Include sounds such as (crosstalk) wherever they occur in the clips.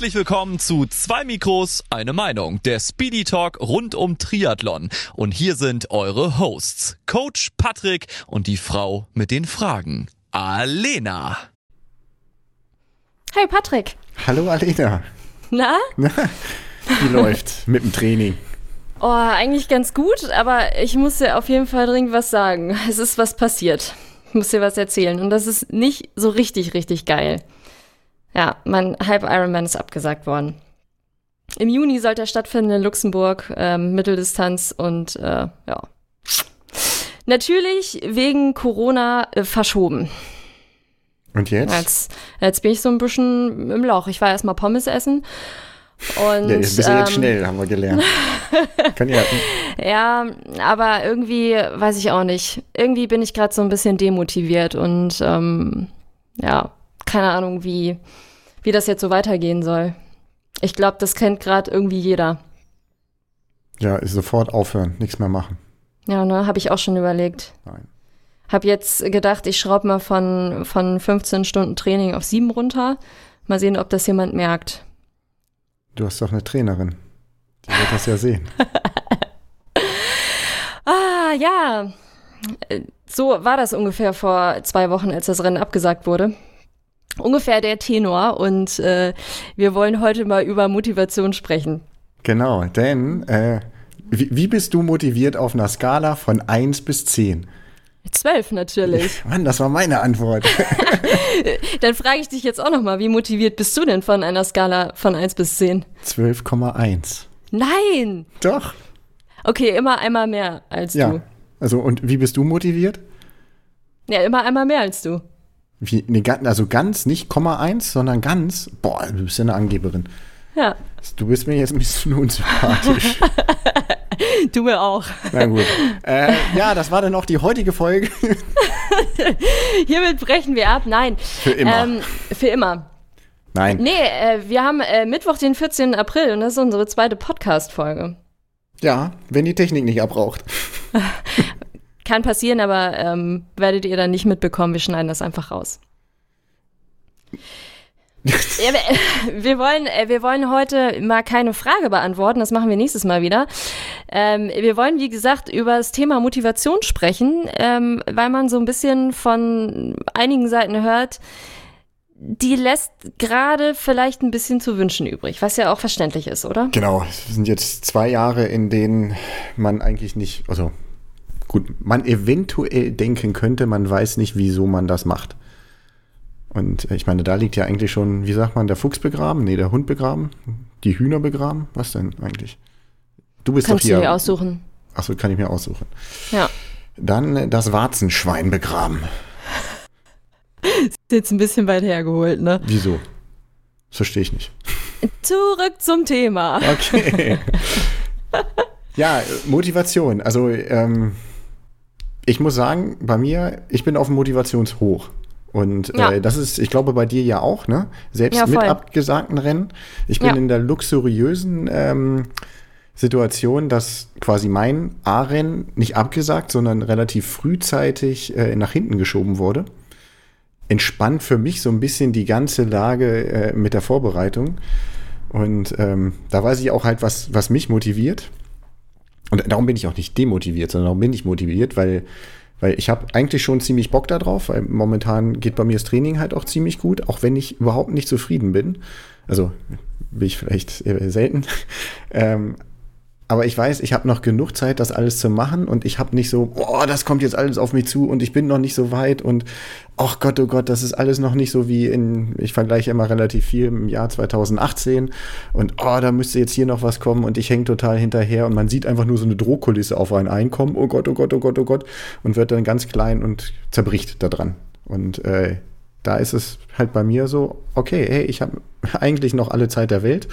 Herzlich willkommen zu zwei Mikros, eine Meinung, der Speedy Talk rund um Triathlon. Und hier sind eure Hosts, Coach Patrick und die Frau mit den Fragen, Alena. Hey Patrick. Hallo Alena. Na? Na, wie läuft (laughs) mit dem Training? Oh, eigentlich ganz gut, aber ich muss dir auf jeden Fall dringend was sagen. Es ist was passiert. Ich muss dir was erzählen. Und das ist nicht so richtig, richtig geil. Ja, mein Halb Ironman ist abgesagt worden. Im Juni sollte er stattfinden in Luxemburg, ähm, Mitteldistanz und äh, ja. Natürlich wegen Corona äh, verschoben. Und jetzt? Jetzt, jetzt bin ich so ein bisschen im Lauch. Ich war erstmal Pommes essen. Und, ja, bist du ähm, jetzt schnell, haben wir gelernt. (laughs) Kann ja. Ja, aber irgendwie weiß ich auch nicht. Irgendwie bin ich gerade so ein bisschen demotiviert und ähm, ja, keine Ahnung, wie, wie das jetzt so weitergehen soll. Ich glaube, das kennt gerade irgendwie jeder. Ja, sofort aufhören, nichts mehr machen. Ja, ne, habe ich auch schon überlegt. Nein. Hab jetzt gedacht, ich schraube mal von, von 15 Stunden Training auf 7 runter. Mal sehen, ob das jemand merkt. Du hast doch eine Trainerin. Die wird das ja sehen. (laughs) Ah, ja. Äh, So war das ungefähr vor zwei Wochen, als das Rennen abgesagt wurde. Ungefähr der Tenor. Und äh, wir wollen heute mal über Motivation sprechen. Genau, denn äh, wie, wie bist du motiviert auf einer Skala von 1 bis 10? Zwölf natürlich. (laughs) Mann, das war meine Antwort. (laughs) Dann frage ich dich jetzt auch noch mal, wie motiviert bist du denn von einer Skala von 1 bis 10? 12,1. Nein! Doch. Okay, immer einmal mehr als Ja. du. Also, und wie bist du motiviert? Ja, immer einmal mehr als du. Wie, ga- also ganz, nicht Komma 1, sondern ganz. Boah, du bist ja eine Angeberin. Ja, Du bist mir jetzt ein bisschen (laughs) unsympathisch. (laughs) du mir auch. Na gut. Äh, ja, das war dann auch die heutige Folge. (laughs) Hiermit brechen wir ab. Nein. Für immer. Ähm, für immer. Nein. Nee, äh, wir haben äh, Mittwoch, den 14. April und das ist unsere zweite Podcast-Folge. Ja, wenn die Technik nicht abraucht. Kann passieren, aber ähm, werdet ihr dann nicht mitbekommen. Wir schneiden das einfach raus. (laughs) ja, (laughs) wir, wollen, äh, wir wollen heute mal keine Frage beantworten, das machen wir nächstes Mal wieder. Ähm, wir wollen, wie gesagt, über das Thema Motivation sprechen, ähm, weil man so ein bisschen von einigen Seiten hört, die lässt gerade vielleicht ein bisschen zu wünschen übrig, was ja auch verständlich ist, oder? Genau, es sind jetzt zwei Jahre, in denen man eigentlich nicht, also gut, man eventuell denken könnte, man weiß nicht, wieso man das macht. Und äh, ich meine, da liegt ja eigentlich schon, wie sagt man, der Fuchs begraben? Nee, der Hund begraben? Die Hühner begraben? Was denn eigentlich? Du bist Kannst doch du hier. dir aussuchen. Achso, kann ich mir aussuchen. Ja. Dann äh, das Warzenschwein begraben. Ist jetzt ein bisschen weit hergeholt, ne? Wieso? Das verstehe ich nicht. Zurück zum Thema. Okay. (laughs) ja, Motivation. Also, ähm, ich muss sagen, bei mir, ich bin auf dem Motivationshoch. Und Ja. äh, das ist, ich glaube, bei dir ja auch, ne? Selbst Ja, mit abgesagten Rennen. Ich bin Ja. in der luxuriösen ähm, Situation, dass quasi mein A-Rennen nicht abgesagt, sondern relativ frühzeitig äh, nach hinten geschoben wurde. Entspannt für mich so ein bisschen die ganze Lage äh, mit der Vorbereitung. Und ähm, da weiß ich auch halt, was, was mich motiviert. Und darum bin ich auch nicht demotiviert, sondern darum bin ich motiviert, weil, weil ich habe eigentlich schon ziemlich Bock da drauf, weil momentan geht bei mir das Training halt auch ziemlich gut, auch wenn ich überhaupt nicht zufrieden bin. Also bin ich vielleicht selten. (laughs) ähm, aber ich weiß, ich habe noch genug Zeit, das alles zu machen und ich habe nicht so, oh, das kommt jetzt alles auf mich zu und ich bin noch nicht so weit und ach Gott, oh Gott, das ist alles noch nicht so wie in, ich vergleiche immer relativ viel im Jahr 2018 und oh, da müsste jetzt hier noch was kommen und ich hänge total hinterher und man sieht einfach nur so eine Drohkulisse auf einen einkommen, oh Gott, oh Gott, oh Gott, oh Gott und wird dann ganz klein und zerbricht da dran. Und äh, da ist es halt bei mir so, okay, hey, ich habe (laughs) eigentlich noch alle Zeit der Welt.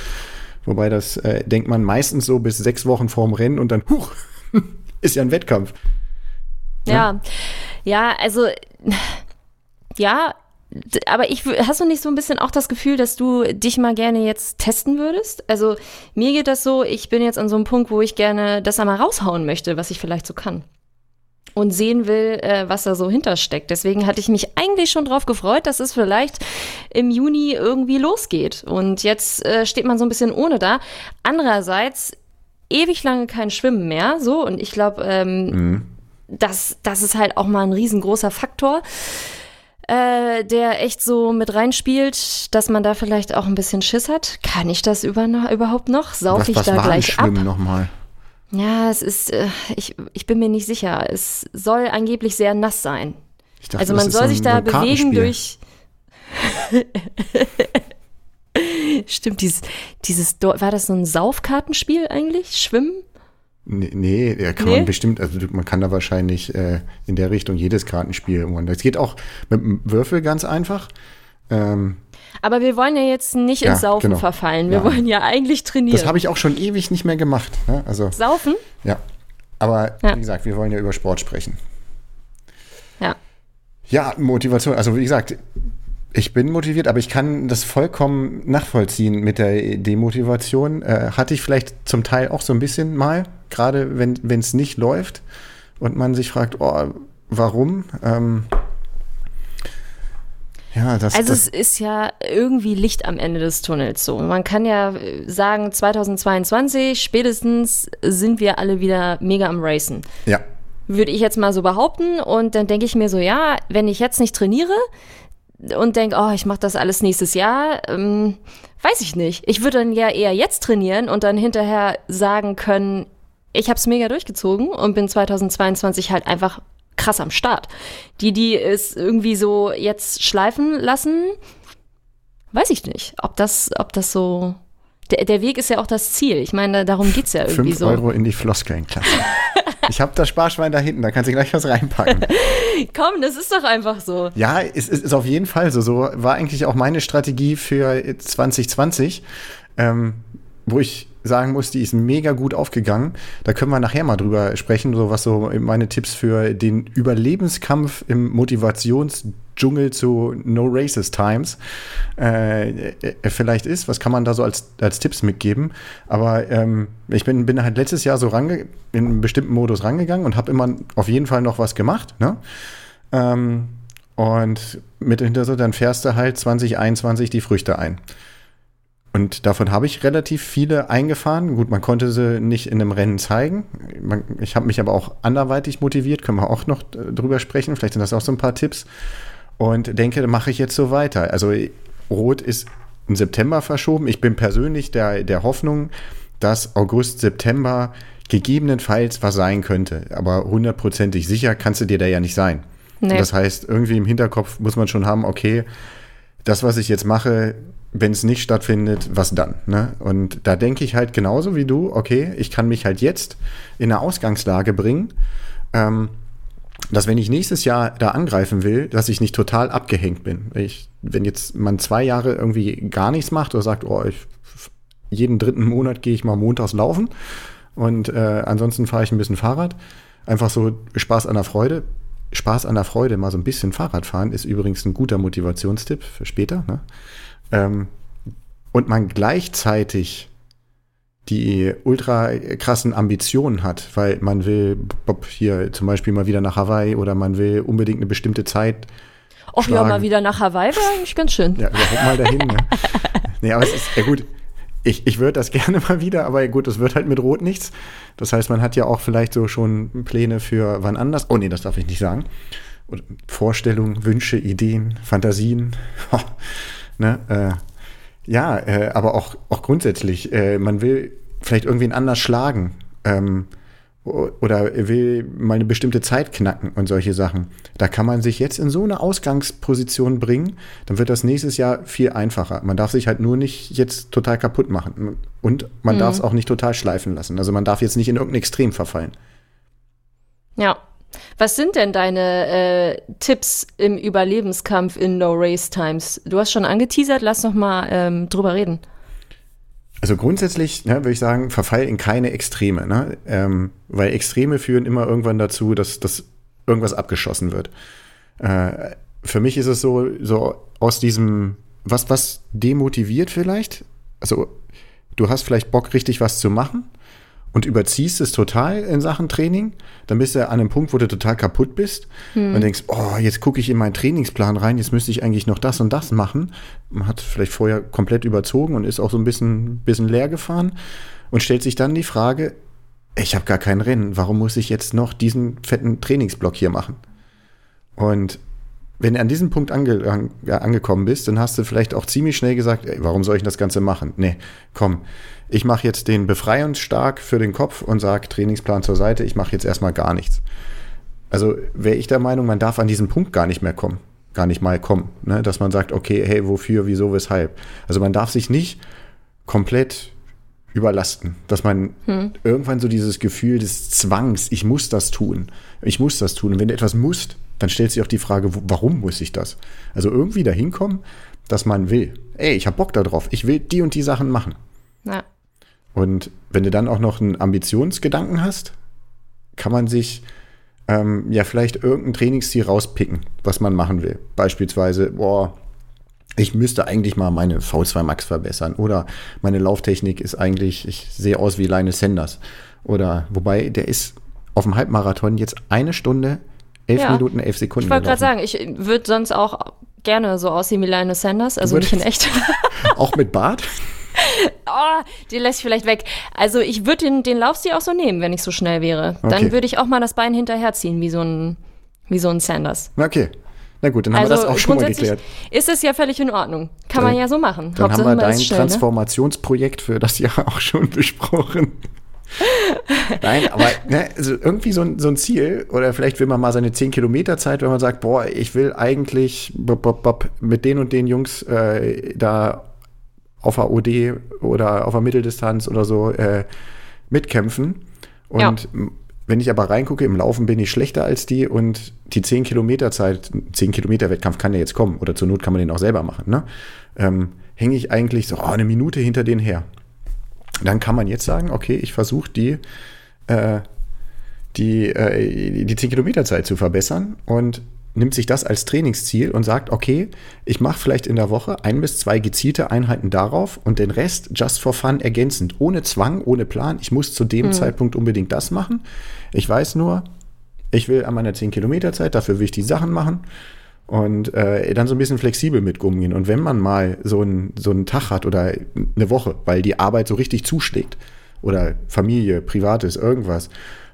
Wobei das äh, denkt man meistens so bis sechs Wochen vorm Rennen und dann, huch, (laughs) ist ja ein Wettkampf. Ja, ja, also ja, aber ich hast du nicht so ein bisschen auch das Gefühl, dass du dich mal gerne jetzt testen würdest? Also mir geht das so, ich bin jetzt an so einem Punkt, wo ich gerne das einmal raushauen möchte, was ich vielleicht so kann. Und sehen will, äh, was da so hintersteckt. Deswegen hatte ich mich eigentlich schon drauf gefreut, dass es vielleicht im Juni irgendwie losgeht. Und jetzt äh, steht man so ein bisschen ohne da. Andererseits ewig lange kein Schwimmen mehr, so und ich glaube, ähm, mhm. das, das ist halt auch mal ein riesengroßer Faktor äh, der echt so mit reinspielt, dass man da vielleicht auch ein bisschen Schiss hat. Kann ich das über, überhaupt noch? Sauf ich was da war gleich Schwimmen ab? nochmal? Ja, es ist, äh, ich, ich bin mir nicht sicher. Es soll angeblich sehr nass sein. Dachte, also man soll so sich da bewegen durch. (laughs) Stimmt, dieses, dieses, war das so ein Saufkartenspiel eigentlich? Schwimmen? Nee, nee ja, kann Nee? man bestimmt, also man kann da wahrscheinlich äh, in der Richtung jedes Kartenspiel irgendwann. Das geht auch mit dem Würfel ganz einfach. Ähm, Aber wir wollen ja jetzt nicht Ja, ins Saufen genau. verfallen. Wir Ja. wollen ja eigentlich trainieren. das habe ich auch schon ewig nicht mehr gemacht. Ne? Also, Saufen? ja. Aber Ja. wie gesagt, wir wollen ja über Sport sprechen. Ja. Ja, Motivation. Also wie gesagt, ich bin motiviert, aber ich kann das vollkommen nachvollziehen mit der Demotivation. Äh, hatte ich vielleicht zum Teil auch so ein bisschen mal, gerade wenn es nicht läuft und man sich fragt, oh, warum? Ähm, ja, das, Also das es ist ja irgendwie Licht am Ende des Tunnels so. Man kann ja äh, sagen, 2022 spätestens sind wir alle wieder mega am Racen. ja, Würde ich jetzt mal so behaupten. Und dann denke ich mir so, ja, wenn ich jetzt nicht trainiere und denke, oh, ich mache das alles nächstes Jahr, ähm, weiß ich nicht. Ich würde dann ja eher jetzt trainieren und dann hinterher sagen können, ich habe es mega durchgezogen und bin 2022 halt einfach krass am Start. Die, die es irgendwie so jetzt schleifen lassen, weiß ich nicht, ob das, ob das so. Der, der Weg ist ja auch das Ziel. Ich meine, darum geht's ja irgendwie 5 so. Euro in die Floskelnklasse. (laughs) ich habe das Sparschwein da hinten, da kannst du gleich was reinpacken. (laughs) Komm, das ist doch einfach so. Ja, es ist, ist auf jeden Fall so. So war eigentlich auch meine Strategie für 2020, ähm, wo ich sagen muss, die ist mega gut aufgegangen. Da können wir nachher mal drüber sprechen, so was so meine Tipps für den Überlebenskampf im Motivationsdschungel zu No Races Times äh, äh, vielleicht ist. Was kann man da so als, als Tipps mitgeben? Aber ähm, ich bin, bin halt letztes Jahr so range in einen bestimmten Modus rangegangen und habe immer auf jeden Fall noch was gemacht. Ne? Ähm, und mit hinter so, dann fährst du halt 2021 die Früchte ein. Und davon habe ich relativ viele eingefahren. Gut, man konnte sie nicht in einem Rennen zeigen. Ich habe mich aber auch anderweitig motiviert, können wir auch noch äh, drüber sprechen. Vielleicht sind das auch so ein paar Tipps. Und denke, da mache ich jetzt so weiter. Also Rot ist im September verschoben. Ich bin persönlich der, der Hoffnung, dass August, September gegebenenfalls was sein könnte. Aber hundertprozentig sicher kannst du dir da ja nicht sein. Nee. Das heißt, irgendwie im Hinterkopf muss man schon haben, okay, das, was ich jetzt mache, wenn es nicht stattfindet, was dann? Ne? Und da denke ich halt genauso wie du, okay, ich kann mich halt jetzt in eine Ausgangslage bringen, ähm, dass wenn ich nächstes Jahr da angreifen will, dass ich nicht total abgehängt bin. Ich, wenn jetzt man zwei Jahre irgendwie gar nichts macht oder sagt, oh, ich, jeden dritten Monat gehe ich mal montags laufen und äh, ansonsten fahre ich ein bisschen Fahrrad, einfach so Spaß an der Freude. Spaß an der Freude, mal so ein bisschen Fahrrad fahren, ist übrigens ein guter Motivationstipp für später. Ne? Ähm, und man gleichzeitig die ultra krassen Ambitionen hat, weil man will Bob, hier zum Beispiel mal wieder nach Hawaii oder man will unbedingt eine bestimmte Zeit. Och ja, mal wieder nach Hawaii wäre eigentlich ganz schön. Ja, überhaupt mal dahin. ne? (laughs) Nee, aber es ist, ja gut, ich, ich würde das (laughs) gerne mal wieder, aber gut, es wird halt mit Rot nichts. Das heißt, man hat ja auch vielleicht so schon Pläne für wann anders. Oh nee, das darf ich nicht sagen. Vorstellungen, Wünsche, Ideen, Fantasien. (laughs) ne? äh, ja, äh, aber auch, auch grundsätzlich, äh, man will vielleicht irgendwen anders schlagen. Ähm, oder will mal eine bestimmte Zeit knacken und solche Sachen. Da kann man sich jetzt in so eine Ausgangsposition bringen, dann wird das nächstes Jahr viel einfacher. Man darf sich halt nur nicht jetzt total kaputt machen. Und man darf es auch nicht total schleifen lassen. Also man darf jetzt nicht in irgendein Extrem verfallen. Ja. Was sind denn deine äh, Tipps im Überlebenskampf in No Race Times? Du hast schon angeteasert, lass noch mal ähm, drüber reden. Also grundsätzlich ne, würde ich sagen, verfall in keine Extreme. Ne? Ähm, weil Extreme führen immer irgendwann dazu, dass, dass irgendwas abgeschossen wird. Äh, für mich ist es so, so aus diesem, was, was demotiviert vielleicht? Also du hast vielleicht Bock, richtig was zu machen und überziehst es total in Sachen Training, dann bist du an einem Punkt, wo du total kaputt bist hm. und denkst, oh, jetzt gucke ich in meinen Trainingsplan rein, jetzt müsste ich eigentlich noch das und das machen. Man hat vielleicht vorher komplett überzogen und ist auch so ein bisschen, bisschen leer gefahren und stellt sich dann die Frage, ich habe gar kein Rennen, warum muss ich jetzt noch diesen fetten Trainingsblock hier machen? Und wenn du an diesem Punkt ange, ja, angekommen bist, dann hast du vielleicht auch ziemlich schnell gesagt, ey, warum soll ich das Ganze machen? Nee, komm, ich mache jetzt den befreiungsstark für den Kopf und sage Trainingsplan zur Seite, ich mache jetzt erstmal gar nichts. Also wäre ich der Meinung, man darf an diesen Punkt gar nicht mehr kommen, gar nicht mal kommen, ne? dass man sagt, okay, hey, wofür, wieso, weshalb. Also man darf sich nicht komplett überlasten, dass man hm. irgendwann so dieses Gefühl des Zwangs, ich muss das tun, ich muss das tun. Und wenn du etwas musst, dann stellt sich auch die Frage, warum muss ich das? Also irgendwie dahin kommen, dass man will, ey, ich habe Bock darauf, ich will die und die Sachen machen. Ja. Und wenn du dann auch noch einen Ambitionsgedanken hast, kann man sich ähm, ja vielleicht irgendein Trainingsziel rauspicken, was man machen will. Beispielsweise, boah, ich müsste eigentlich mal meine V2 Max verbessern oder meine Lauftechnik ist eigentlich, ich sehe aus wie Linus Sanders. Oder wobei, der ist auf dem Halbmarathon jetzt eine Stunde, elf ja. Minuten, elf Sekunden. Ich wollte gerade sagen, ich würde sonst auch gerne so aussehen wie Linus Sanders, also nicht in echt. (laughs) auch mit Bart? (laughs) (laughs) Oh, die lässt ich vielleicht weg. Also ich würde den, den Laufstil auch so nehmen, wenn ich so schnell wäre. Okay. Dann würde ich auch mal das Bein hinterherziehen, wie so ein, wie so ein Sanders. Okay. Na gut, dann haben also wir das auch schon mal geklärt. Ist es ja völlig in Ordnung. Kann man ja so machen. Dann Hauptsache haben wir dein schnell, ne? Transformationsprojekt für das Jahr auch schon (laughs) besprochen. Nein, aber ne, also irgendwie so ein, so ein Ziel, oder vielleicht will man mal seine 10 Kilometer Zeit, wenn man sagt, boah, ich will eigentlich bop, bop, bop, mit den und den Jungs äh, da auf der OD oder auf der Mitteldistanz oder so äh, mitkämpfen. Und ja. wenn ich aber reingucke, im Laufen bin ich schlechter als die und die 10 Kilometer Zeit, 10 Kilometer Wettkampf kann ja jetzt kommen oder zur Not kann man den auch selber machen, ne? Ähm, hänge ich eigentlich so oh, eine Minute hinter denen her. Dann kann man jetzt sagen, okay, ich versuche die, äh, die, äh, die 10 Kilometer Zeit zu verbessern und nimmt sich das als Trainingsziel und sagt, okay, ich mache vielleicht in der Woche ein bis zwei gezielte Einheiten darauf und den Rest just for fun ergänzend, ohne Zwang, ohne Plan. Ich muss zu dem mhm. Zeitpunkt unbedingt das machen. Ich weiß nur, ich will an meiner 10 Kilometer Zeit, dafür will ich die Sachen machen und äh, dann so ein bisschen flexibel mit umgehen. Und wenn man mal so, ein, so einen Tag hat oder eine Woche, weil die Arbeit so richtig zuschlägt oder Familie, Privates, irgendwas,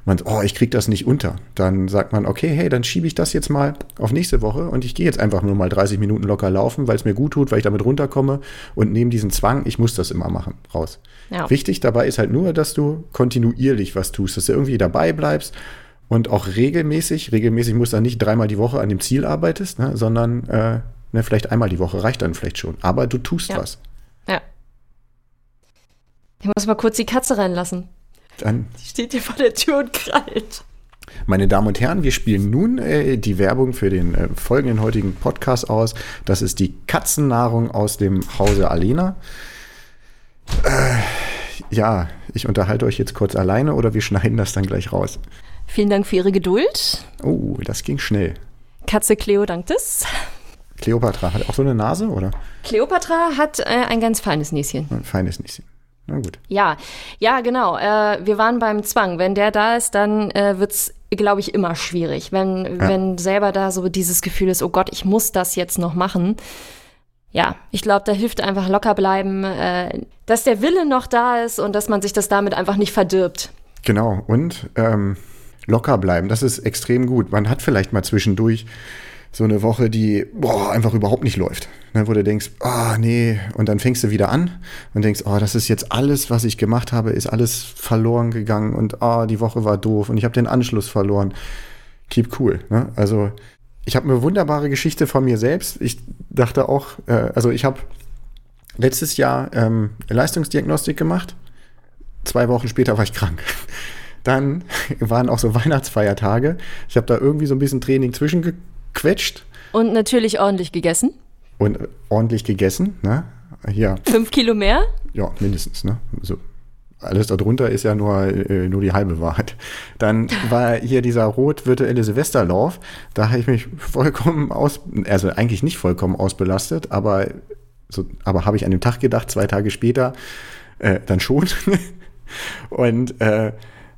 man, oh, ich krieg das nicht unter. Dann sagt man, okay, hey, dann schiebe ich das jetzt mal auf nächste Woche und ich gehe jetzt einfach nur mal 30 Minuten locker laufen, weil es mir gut tut, weil ich damit runterkomme und nehme diesen Zwang, ich muss das immer machen, raus. Ja. Wichtig dabei ist halt nur, dass du kontinuierlich was tust, dass du irgendwie dabei bleibst und auch regelmäßig, regelmäßig muss dann nicht dreimal die Woche an dem Ziel arbeitest, ne, sondern äh, ne, vielleicht einmal die Woche reicht dann vielleicht schon. Aber du tust ja. was. Ja. Ich muss mal kurz die Katze reinlassen. Dann. Die steht hier vor der Tür und krallt. Meine Damen und Herren, wir spielen nun äh, die Werbung für den äh, folgenden heutigen Podcast aus. Das ist die Katzennahrung aus dem Hause Alena. Äh, ja, ich unterhalte euch jetzt kurz alleine oder wir schneiden das dann gleich raus. Vielen Dank für Ihre Geduld. Oh, das ging schnell. Katze Cleo dankt es. Cleopatra hat auch so eine Nase, oder? Cleopatra hat äh, ein ganz feines Näschen. Ein feines Näschen. Na gut. Ja, ja, genau. Äh, wir waren beim Zwang. Wenn der da ist, dann äh, wird es, glaube ich, immer schwierig. Wenn, ja. wenn selber da so dieses Gefühl ist, oh Gott, ich muss das jetzt noch machen. Ja, ich glaube, da hilft einfach locker bleiben, äh, dass der Wille noch da ist und dass man sich das damit einfach nicht verdirbt. Genau. Und ähm, locker bleiben, das ist extrem gut. Man hat vielleicht mal zwischendurch so eine Woche, die boah, einfach überhaupt nicht läuft. Ne, wo du denkst, ah, oh, nee, und dann fängst du wieder an und denkst, oh, das ist jetzt alles, was ich gemacht habe, ist alles verloren gegangen und ah, oh, die Woche war doof und ich habe den Anschluss verloren. Keep cool. Ne? Also ich habe eine wunderbare Geschichte von mir selbst. Ich dachte auch, äh, also ich habe letztes Jahr ähm, Leistungsdiagnostik gemacht. Zwei Wochen später war ich krank. Dann (laughs) waren auch so Weihnachtsfeiertage. Ich habe da irgendwie so ein bisschen Training zwischengequetscht. Und natürlich ordentlich gegessen. Und ordentlich gegessen, ne? Hier. Fünf Kilo mehr? Ja, mindestens, ne? So. Alles darunter ist ja nur, äh, nur die halbe Wahrheit. Dann war hier dieser rot virtuelle Silvesterlauf. Da habe ich mich vollkommen aus, also eigentlich nicht vollkommen ausbelastet, aber so, aber habe ich an dem Tag gedacht, zwei Tage später, äh, dann schon. (laughs) Und äh,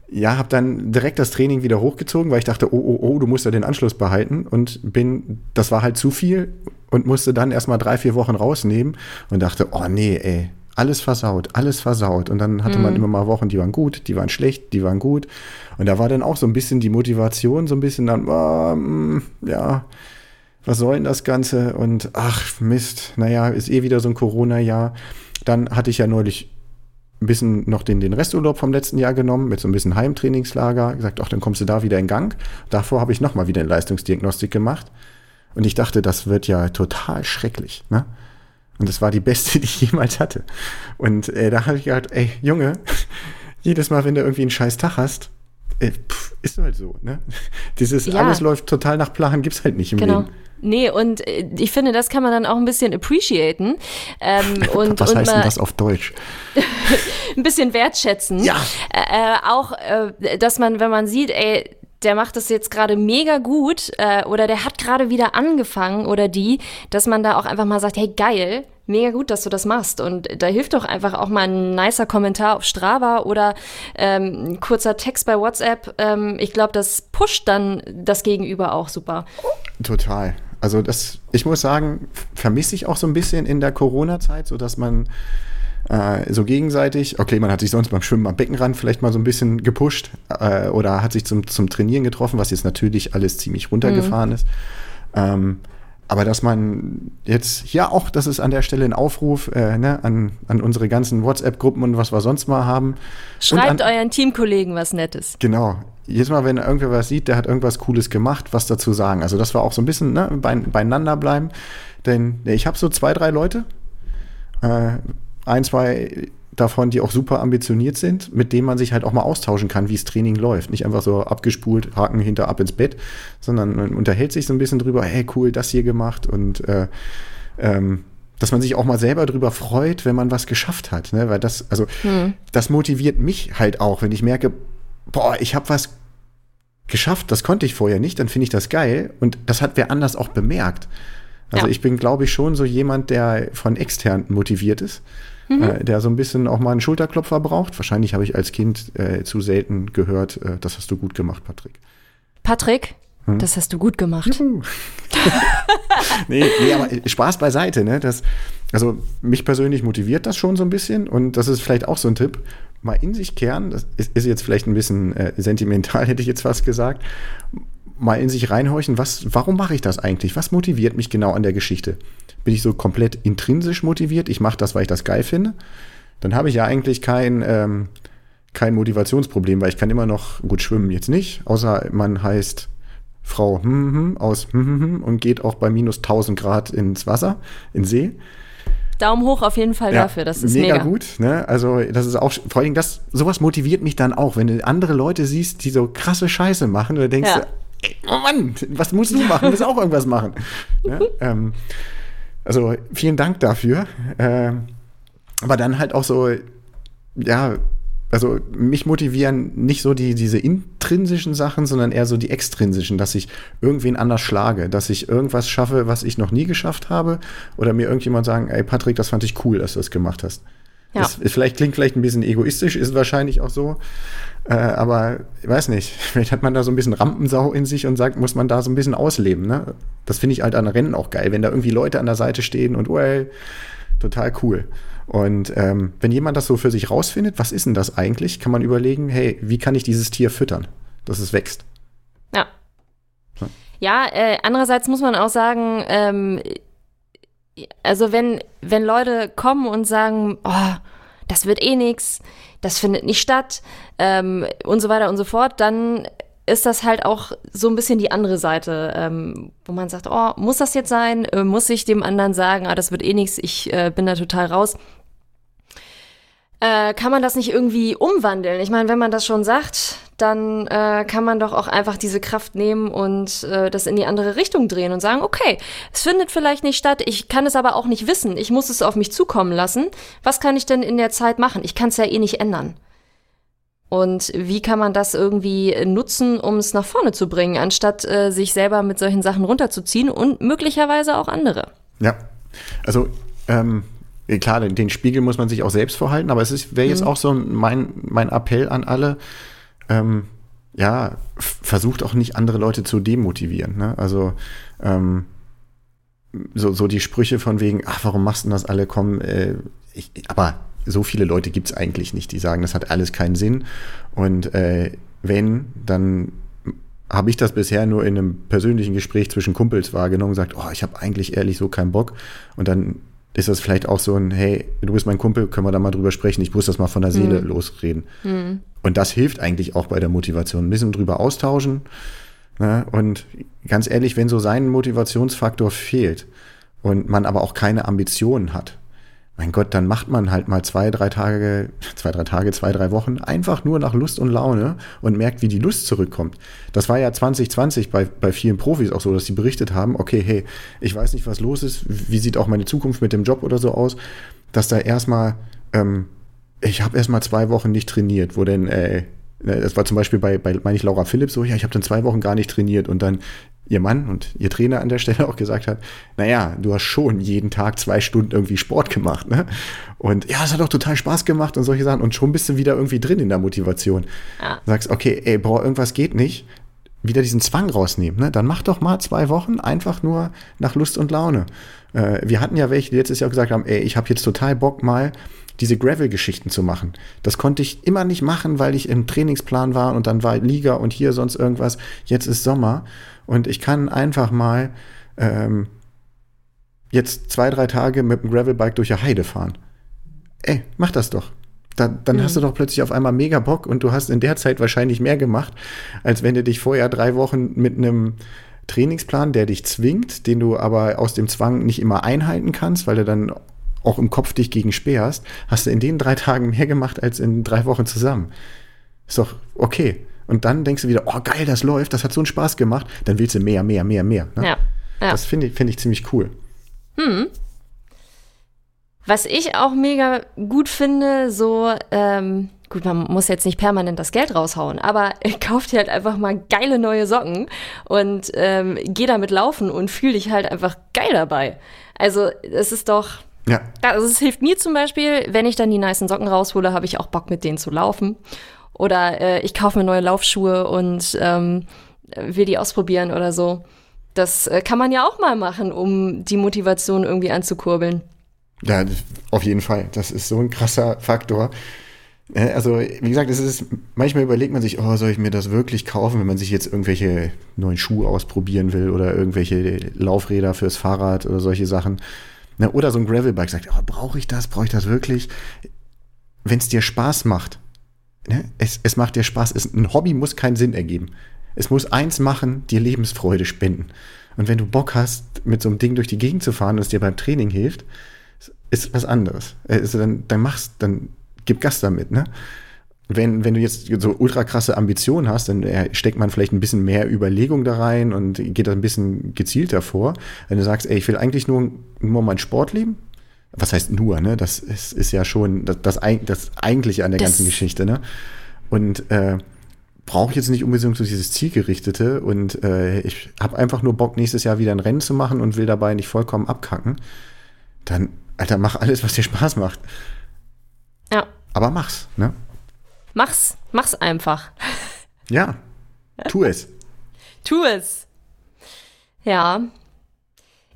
ja, habe dann direkt das Training wieder hochgezogen, weil ich dachte, oh, oh, oh, du musst ja den Anschluss behalten. Und bin, das war halt zu viel und musste dann erstmal drei, vier Wochen rausnehmen und dachte, oh nee, ey, alles versaut, alles versaut. Und dann hatte mhm. man immer mal Wochen, die waren gut, die waren schlecht, die waren gut. Und da war dann auch so ein bisschen die Motivation, so ein bisschen dann, oh, ja, was soll denn das Ganze? Und ach, Mist, naja, ist eh wieder so ein Corona-Jahr. Dann hatte ich ja neulich ein bisschen noch den, den Resturlaub vom letzten Jahr genommen, mit so ein bisschen Heimtrainingslager, gesagt, ach, dann kommst du da wieder in Gang. Davor habe ich nochmal wieder eine Leistungsdiagnostik gemacht. Und ich dachte, das wird ja total schrecklich. Ne? Und das war die beste, (laughs) die ich jemals hatte. Und äh, da habe ich gedacht, ey, Junge, (laughs) jedes Mal, wenn du irgendwie einen scheiß Tag hast, äh, pff, ist halt so. Ne? (laughs) Dieses ja. alles läuft total nach Plan, gibt's halt nicht im genau. Leben. Nee, und äh, ich finde, das kann man dann auch ein bisschen appreciaten. Ähm, (laughs) und, Was und heißt denn das auf Deutsch? (laughs) ein bisschen wertschätzen. Ja. Äh, auch, äh, dass man, wenn man sieht, ey, der macht das jetzt gerade mega gut äh, oder der hat gerade wieder angefangen oder die, dass man da auch einfach mal sagt, hey geil, mega gut, dass du das machst. Und da hilft doch einfach auch mal ein nicer Kommentar auf Strava oder ähm, ein kurzer Text bei WhatsApp. Ähm, ich glaube, das pusht dann das Gegenüber auch super. Total. Also das, ich muss sagen, vermisse ich auch so ein bisschen in der Corona-Zeit, so dass man äh, so gegenseitig, okay, man hat sich sonst beim Schwimmen am Beckenrand vielleicht mal so ein bisschen gepusht äh, oder hat sich zum, zum Trainieren getroffen, was jetzt natürlich alles ziemlich runtergefahren mhm. ist. Ähm, aber dass man jetzt, ja auch, das ist an der Stelle ein Aufruf äh, ne, an, an unsere ganzen WhatsApp-Gruppen und was wir sonst mal haben. Schreibt an, euren Teamkollegen was Nettes. Genau. Jedes Mal, wenn irgendwer was sieht, der hat irgendwas Cooles gemacht, was dazu sagen. Also das war auch so ein bisschen ne, beieinander bleiben. Denn ich habe so zwei, drei Leute, äh, ein, zwei davon, die auch super ambitioniert sind, mit denen man sich halt auch mal austauschen kann, wie das Training läuft. Nicht einfach so abgespult, Haken hinter ab ins Bett, sondern man unterhält sich so ein bisschen drüber, hey cool, das hier gemacht und äh, ähm, dass man sich auch mal selber drüber freut, wenn man was geschafft hat. Ne? Weil das, also, hm. das motiviert mich halt auch, wenn ich merke, boah, ich habe was geschafft, das konnte ich vorher nicht, dann finde ich das geil und das hat wer anders auch bemerkt. Also ja. ich bin, glaube ich, schon so jemand, der von extern motiviert ist mhm. äh, der so ein bisschen auch mal einen Schulterklopfer braucht. Wahrscheinlich habe ich als Kind äh, zu selten gehört, äh, das hast du gut gemacht, Patrick. Patrick, hm? das hast du gut gemacht. (laughs) nee, nee, aber Spaß beiseite, ne? Das, also mich persönlich motiviert das schon so ein bisschen und das ist vielleicht auch so ein Tipp. Mal in sich kehren, das ist, ist jetzt vielleicht ein bisschen äh, sentimental, (laughs) hätte ich jetzt fast gesagt. Mal in sich reinhorchen, was, warum mache ich das eigentlich? Was motiviert mich genau an der Geschichte? bin ich so komplett intrinsisch motiviert. Ich mache das, weil ich das geil finde. Dann habe ich ja eigentlich kein, ähm, kein Motivationsproblem, weil ich kann immer noch gut schwimmen jetzt nicht, außer man heißt Frau hm, hm, aus hm, hm, hm, und geht auch bei minus 1000 Grad ins Wasser, in See. Daumen hoch auf jeden Fall ja, dafür, das ist mega, mega gut. Ne? Also das ist auch vor allem das sowas motiviert mich dann auch, wenn du andere Leute siehst, die so krasse Scheiße machen, du denkst, ja. ey, oh Mann, was musst du machen? Du musst auch irgendwas machen. (laughs) ne? ähm, also vielen Dank dafür. Äh, aber dann halt auch so, ja, also mich motivieren nicht so die, diese intrinsischen Sachen, sondern eher so die extrinsischen, dass ich irgendwen anders schlage, dass ich irgendwas schaffe, was ich noch nie geschafft habe, oder mir irgendjemand sagen, ey Patrick, das fand ich cool, dass du das gemacht hast. Ja. Das, ist vielleicht klingt vielleicht ein bisschen egoistisch, ist wahrscheinlich auch so. Äh, aber ich weiß nicht, (laughs) vielleicht hat man da so ein bisschen Rampensau in sich und sagt, muss man da so ein bisschen ausleben. Ne? Das finde ich halt an Rennen auch geil, wenn da irgendwie Leute an der Seite stehen und, well, total cool. Und ähm, wenn jemand das so für sich rausfindet, was ist denn das eigentlich, kann man überlegen, hey, wie kann ich dieses Tier füttern, dass es wächst. Ja. Ja, äh, andererseits muss man auch sagen, ähm, also wenn, wenn Leute kommen und sagen, oh, das wird eh nix, das findet nicht statt ähm, und so weiter und so fort, dann ist das halt auch so ein bisschen die andere Seite, ähm, wo man sagt, oh, muss das jetzt sein? Äh, muss ich dem anderen sagen, ah, das wird eh nix, ich äh, bin da total raus? Äh, kann man das nicht irgendwie umwandeln? Ich meine, wenn man das schon sagt, dann äh, kann man doch auch einfach diese Kraft nehmen und äh, das in die andere Richtung drehen und sagen, okay, es findet vielleicht nicht statt, ich kann es aber auch nicht wissen, ich muss es auf mich zukommen lassen. Was kann ich denn in der Zeit machen? Ich kann es ja eh nicht ändern. Und wie kann man das irgendwie nutzen, um es nach vorne zu bringen, anstatt äh, sich selber mit solchen Sachen runterzuziehen und möglicherweise auch andere? Ja, also ähm, klar, den, Spiegel muss man sich auch selbst vorhalten, aber es wäre jetzt mhm. auch so mein, mein Appell an alle, ähm, ja, versucht auch nicht andere Leute zu demotivieren. Ne? Also ähm, so, so die Sprüche von wegen, ach, warum machst du das alle, komm, äh, ich, aber so viele Leute gibt es eigentlich nicht, die sagen, das hat alles keinen Sinn. Und äh, wenn, dann habe ich das bisher nur in einem persönlichen Gespräch zwischen Kumpels wahrgenommen und gesagt, oh, ich habe eigentlich ehrlich so keinen Bock. Und dann ist das vielleicht auch so ein, hey, du bist mein Kumpel, können wir da mal drüber sprechen, ich muss das mal von der Seele mhm. losreden. Mhm. Und das hilft eigentlich auch bei der Motivation. Ein bisschen drüber austauschen. Ne? Und ganz ehrlich, wenn so sein Motivationsfaktor fehlt und man aber auch keine Ambitionen hat, mein Gott, dann macht man halt mal zwei, drei Tage, zwei, drei Tage, zwei, drei Wochen einfach nur nach Lust und Laune und merkt, wie die Lust zurückkommt. Das war ja 2020 bei, bei vielen Profis auch so, dass sie berichtet haben, okay, hey, ich weiß nicht, was los ist, wie sieht auch meine Zukunft mit dem Job oder so aus, dass da erstmal, ähm, ich habe erstmal zwei Wochen nicht trainiert, wo denn, äh, das war zum Beispiel bei, bei meine ich, Laura Philipp so, ja, ich habe dann zwei Wochen gar nicht trainiert und dann ihr Mann und ihr Trainer an der Stelle auch gesagt hat, naja, du hast schon jeden Tag zwei Stunden irgendwie Sport gemacht, ne? Und ja, es hat auch total Spaß gemacht und solche Sachen und schon bist du wieder irgendwie drin in der Motivation. Ja. Sagst, okay, ey, boah, irgendwas geht nicht, wieder diesen Zwang rausnehmen, ne? Dann mach doch mal zwei Wochen einfach nur nach Lust und Laune. Äh, wir hatten ja welche, die letztes Jahr gesagt haben, ey, ich habe jetzt total Bock mal diese Gravel-Geschichten zu machen. Das konnte ich immer nicht machen, weil ich im Trainingsplan war und dann war Liga und hier sonst irgendwas. Jetzt ist Sommer und ich kann einfach mal ähm, jetzt zwei, drei Tage mit dem Gravelbike durch eine Heide fahren. Ey, mach das doch. Da, dann mhm. hast du doch plötzlich auf einmal mega Bock und du hast in der Zeit wahrscheinlich mehr gemacht, als wenn du dich vorher drei Wochen mit einem Trainingsplan, der dich zwingt, den du aber aus dem Zwang nicht immer einhalten kannst, weil du dann auch im Kopf dich gegen sperrst, hast du in den drei Tagen mehr gemacht als in drei Wochen zusammen. Ist doch okay. Und dann denkst du wieder, oh geil, das läuft, das hat so einen Spaß gemacht. Dann willst du mehr, mehr, mehr, mehr. Ne? Ja, ja. Das finde ich, find ich ziemlich cool. Hm. Was ich auch mega gut finde, so, ähm, gut, man muss jetzt nicht permanent das Geld raushauen, aber (laughs) kauf dir halt einfach mal geile neue Socken und ähm, geh damit laufen und fühl dich halt einfach geil dabei. Also, es ist doch. Ja. Also, es hilft mir zum Beispiel, wenn ich dann die niceen Socken raushole, habe ich auch Bock, mit denen zu laufen. Oder äh, ich kaufe mir neue Laufschuhe und ähm, will die ausprobieren oder so. Das äh, kann man ja auch mal machen, um die Motivation irgendwie anzukurbeln. Ja, auf jeden Fall. Das ist so ein krasser Faktor. Äh, also, wie gesagt, es ist, manchmal überlegt man sich, oh, soll ich mir das wirklich kaufen, wenn man sich jetzt irgendwelche neuen Schuhe ausprobieren will oder irgendwelche Laufräder fürs Fahrrad oder solche Sachen. Oder so ein Gravelbike sagt, oh, brauche ich das? Brauche ich das wirklich? Wenn es dir Spaß macht, ne? es, es macht dir Spaß. Es, ein Hobby muss keinen Sinn ergeben. Es muss eins machen, dir Lebensfreude spenden. Und wenn du Bock hast, mit so einem Ding durch die Gegend zu fahren und es dir beim Training hilft, ist was anderes. Also dann, dann machst, dann gib Gas damit, ne? Wenn, wenn du jetzt so ultra krasse Ambitionen hast, dann steckt man vielleicht ein bisschen mehr Überlegung da rein und geht da ein bisschen gezielter vor. Wenn du sagst, ey, ich will eigentlich nur, nur mein Sportleben, was heißt nur, ne? Das ist, ist ja schon das, das, das Eigentliche an der das ganzen Geschichte, ne? Und äh, brauche jetzt nicht unbedingt so dieses Zielgerichtete und äh, ich habe einfach nur Bock, nächstes Jahr wieder ein Rennen zu machen und will dabei nicht vollkommen abkacken, dann, Alter, mach alles, was dir Spaß macht. Ja. Aber mach's, ne? Mach's, mach's einfach. Ja, tu es. tu es. Ja,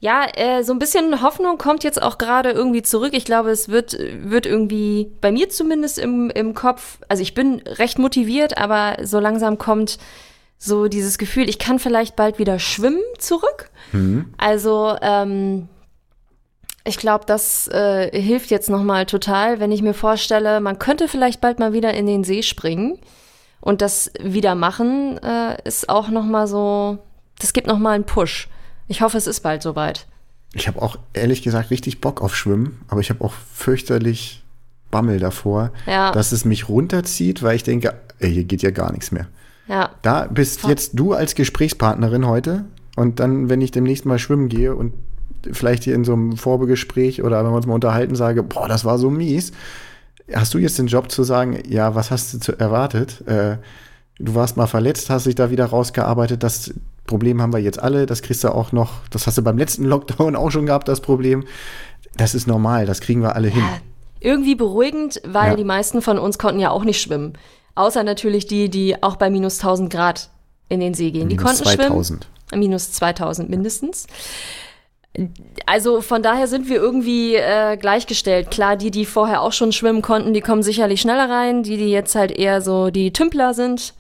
ja, äh, so ein bisschen Hoffnung kommt jetzt auch gerade irgendwie zurück. Ich glaube, es wird, wird irgendwie bei mir zumindest im, im Kopf, also ich bin recht motiviert, aber so langsam kommt so dieses Gefühl, ich kann vielleicht bald wieder schwimmen zurück. Mhm. Also, ähm, ich glaube, das äh, hilft jetzt nochmal total, wenn ich mir vorstelle, man könnte vielleicht bald mal wieder in den See springen und das wieder machen, äh, ist auch nochmal so, das gibt nochmal einen Push. Ich hoffe, es ist bald soweit. Ich habe auch ehrlich gesagt richtig Bock auf Schwimmen, aber ich habe auch fürchterlich Bammel davor, ja. dass es mich runterzieht, weil ich denke, ey, hier geht ja gar nichts mehr. Ja. Da bist Voll. jetzt du als Gesprächspartnerin heute und dann, wenn ich demnächst mal schwimmen gehe und vielleicht hier in so einem Vorbegespräch oder wenn wir uns mal unterhalten, sage, boah, das war so mies. Hast du jetzt den Job zu sagen, ja, was hast du erwartet? Äh, du warst mal verletzt, hast dich da wieder rausgearbeitet, das Problem haben wir jetzt alle, das kriegst du auch noch, das hast du beim letzten Lockdown auch schon gehabt, das Problem. Das ist normal, das kriegen wir alle hin. Irgendwie beruhigend, weil Ja. die meisten von uns konnten ja auch nicht schwimmen. Außer natürlich die, die auch bei minus 1000 Grad in den See gehen. Die Minus konnten 2000. schwimmen. Minus 2000 mindestens. Also von daher sind wir irgendwie äh, gleichgestellt. Klar, die, die vorher auch schon schwimmen konnten, die kommen sicherlich schneller rein. Die, die jetzt halt eher so die Tümpler sind,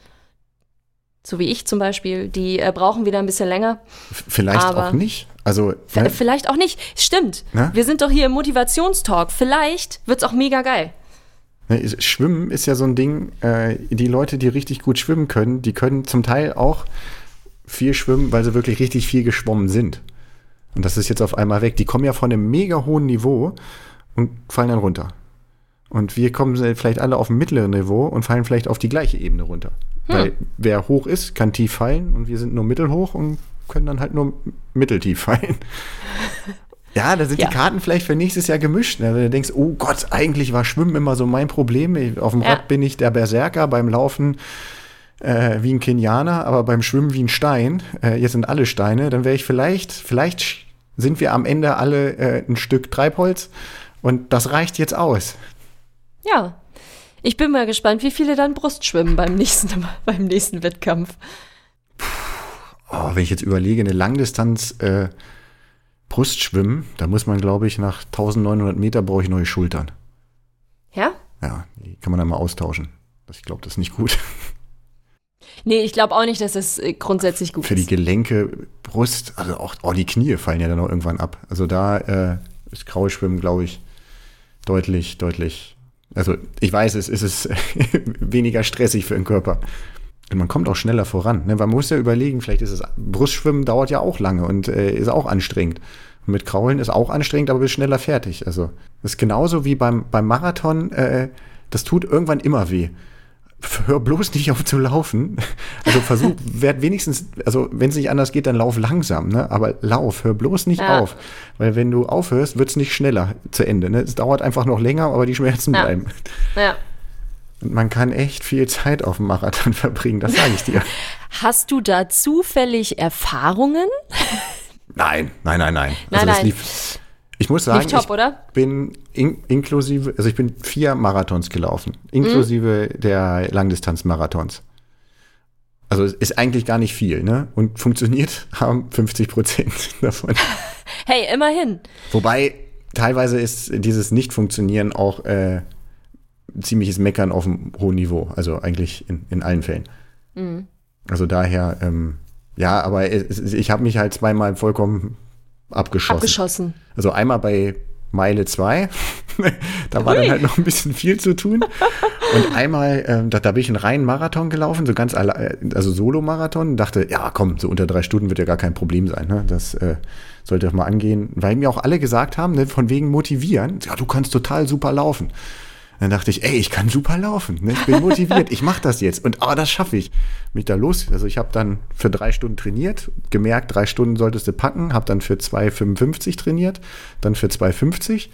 so wie ich zum Beispiel, die äh, brauchen wieder ein bisschen länger. Vielleicht Aber- auch nicht. Also, ne, Vielleicht auch nicht. Stimmt. Ne? Wir sind doch hier im Motivationstalk. Vielleicht wird's auch mega geil. ne, Schwimmen ist ja so ein Ding, äh, die Leute, die richtig gut schwimmen können, die können zum Teil auch viel schwimmen, weil sie wirklich richtig viel geschwommen sind. Und das ist jetzt auf einmal weg. Die kommen ja von einem mega hohen Niveau und fallen dann runter. Und wir kommen vielleicht alle auf ein mittleres Niveau und fallen vielleicht auf die gleiche Ebene runter. Weil wer hoch ist, kann tief fallen und wir sind nur mittelhoch und können dann halt nur mitteltief (laughs) fallen. Ja, da sind Ja. die Karten vielleicht für nächstes Jahr gemischt. Wenn du denkst, oh Gott, eigentlich war Schwimmen immer so mein Problem. Ich- Auf dem Ja. Rad bin ich der Berserker, beim Laufen äh, wie ein Kenianer, aber beim Schwimmen wie ein Stein. Äh, jetzt sind alle Steine. Dann wäre ich vielleicht, vielleicht sind wir am Ende alle äh, ein Stück Treibholz und das reicht jetzt aus. Ja. Ich bin mal gespannt, wie viele dann Brust schwimmen beim nächsten, (laughs) beim nächsten Wettkampf. Oh, wenn ich jetzt überlege, eine Langdistanz äh, Brustschwimmen, da muss man, glaube ich, nach 1900 Meter brauche ich neue Schultern. Ja? Ja, die kann man dann mal austauschen. Das- Ich glaube, das ist nicht gut. (laughs) Nee, ich glaube auch nicht, dass es äh, grundsätzlich gut Für die ist. Gelenke, Brust, also auch oh, die Knie fallen ja dann auch irgendwann ab. Also da äh, ist Kraulschwimmen, glaube ich, deutlich, deutlich. Also ich weiß, es ist es (laughs) weniger stressig für den Körper. Und man kommt auch schneller voran. Ne? Man muss ja überlegen, vielleicht ist es, Brustschwimmen dauert ja auch lange und äh, ist auch anstrengend. Und mit Kraulen ist auch anstrengend, aber bist schneller fertig. Also das ist genauso wie beim, beim Marathon, äh, das tut irgendwann immer weh. Hör bloß nicht auf zu laufen. Also versuch, (laughs) werd wenigstens, also wenn es nicht anders geht, dann lauf langsam, ne? Aber lauf, hör bloß nicht Ja. auf. Weil wenn du aufhörst, wird es nicht schneller zu Ende. Ne? Es dauert einfach noch länger, aber die Schmerzen Ja. bleiben. Ja. Und man kann echt viel Zeit auf dem Marathon (laughs) verbringen, das sage ich dir. Hast du da zufällig Erfahrungen? Nein, nein, nein, nein. Nein, das nein. lief. Ich muss sagen, top, ich oder? bin in, inklusive, also ich bin vier Marathons gelaufen, inklusive Mhm. der Langdistanz-Marathons. Also ist eigentlich gar nicht viel, ne? Und funktioniert (laughs) haben 50 Prozent (laughs) davon. Hey, immerhin. Wobei teilweise ist dieses Nicht-Funktionieren auch äh, ziemliches Meckern auf einem hohen Niveau. Also eigentlich in, in allen Fällen. Mhm. Also daher, ähm, ja, aber ich habe mich halt zweimal vollkommen abgeschossen. Abgeschossen. Also einmal bei Meile 2, (laughs) da war Ui. dann halt noch ein bisschen viel zu tun. Und einmal, ähm, da, da bin ich einen reinen Marathon gelaufen, so ganz alle, äh, also Solo-Marathon, dachte, ja komm, so unter drei Stunden wird ja gar kein Problem sein. Ne? Das äh, sollte doch mal angehen. Weil mir auch alle gesagt haben, ne, von wegen motivieren, ja, du kannst total super laufen. Dann dachte ich, ey, ich kann super laufen. Ne? Ich bin (laughs) motiviert, ich mache das jetzt. Und ah, das schaffe ich. Mich da los. Also ich habe dann für drei Stunden trainiert, gemerkt, drei Stunden solltest du packen, habe dann für 2,55 trainiert, dann für 2,50.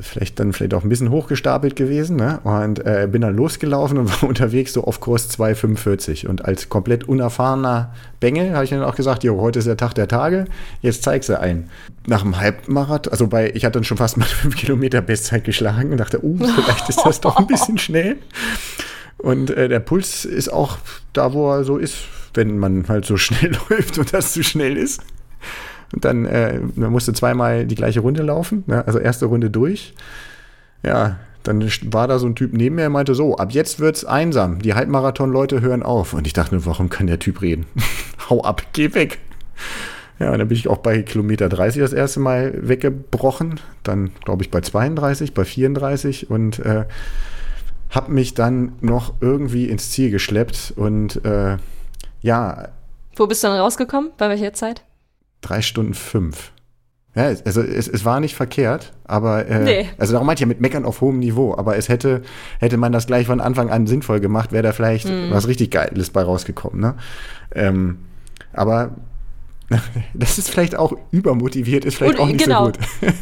Vielleicht dann vielleicht auch ein bisschen hochgestapelt gewesen, ne? Und äh, bin dann losgelaufen und (laughs) war unterwegs so auf Kurs 2,45. Und als komplett unerfahrener Bengel habe ich dann auch gesagt, jo, heute ist der Tag der Tage, jetzt zeigst du ein. Nach dem Halbmarathon, also bei, ich hatte dann schon fast mal (laughs) 5 Kilometer Bestzeit geschlagen und dachte, uh, vielleicht ist das doch ein bisschen schnell. Und äh, der Puls ist auch da, wo er so ist, wenn man halt so (laughs) schnell läuft und das zu schnell ist. Und dann äh, man musste zweimal die gleiche Runde laufen, ne? also erste Runde durch. Ja, dann war da so ein Typ neben mir, der meinte so, ab jetzt wird's einsam. Die Halbmarathon-Leute hören auf. Und ich dachte nur, warum kann der Typ reden? (laughs) Hau ab, geh weg. Ja, und dann bin ich auch bei Kilometer 30 das erste Mal weggebrochen. Dann, glaube ich, bei 32, bei 34 und äh, habe mich dann noch irgendwie ins Ziel geschleppt. Und äh, ja, Wo bist du dann rausgekommen? Bei welcher Zeit? Drei Stunden fünf. Ja, es- also es, es war nicht verkehrt, aber äh, Nee. also darum meinte ich ja mit Meckern auf hohem Niveau, aber es hätte, hätte man das gleich von Anfang an sinnvoll gemacht, wäre da vielleicht Mhm. was richtig Geiles bei rausgekommen. Ne? Ähm, aber (laughs) das ist vielleicht auch übermotiviert, ist vielleicht Und, auch nicht genau. so gut. (laughs)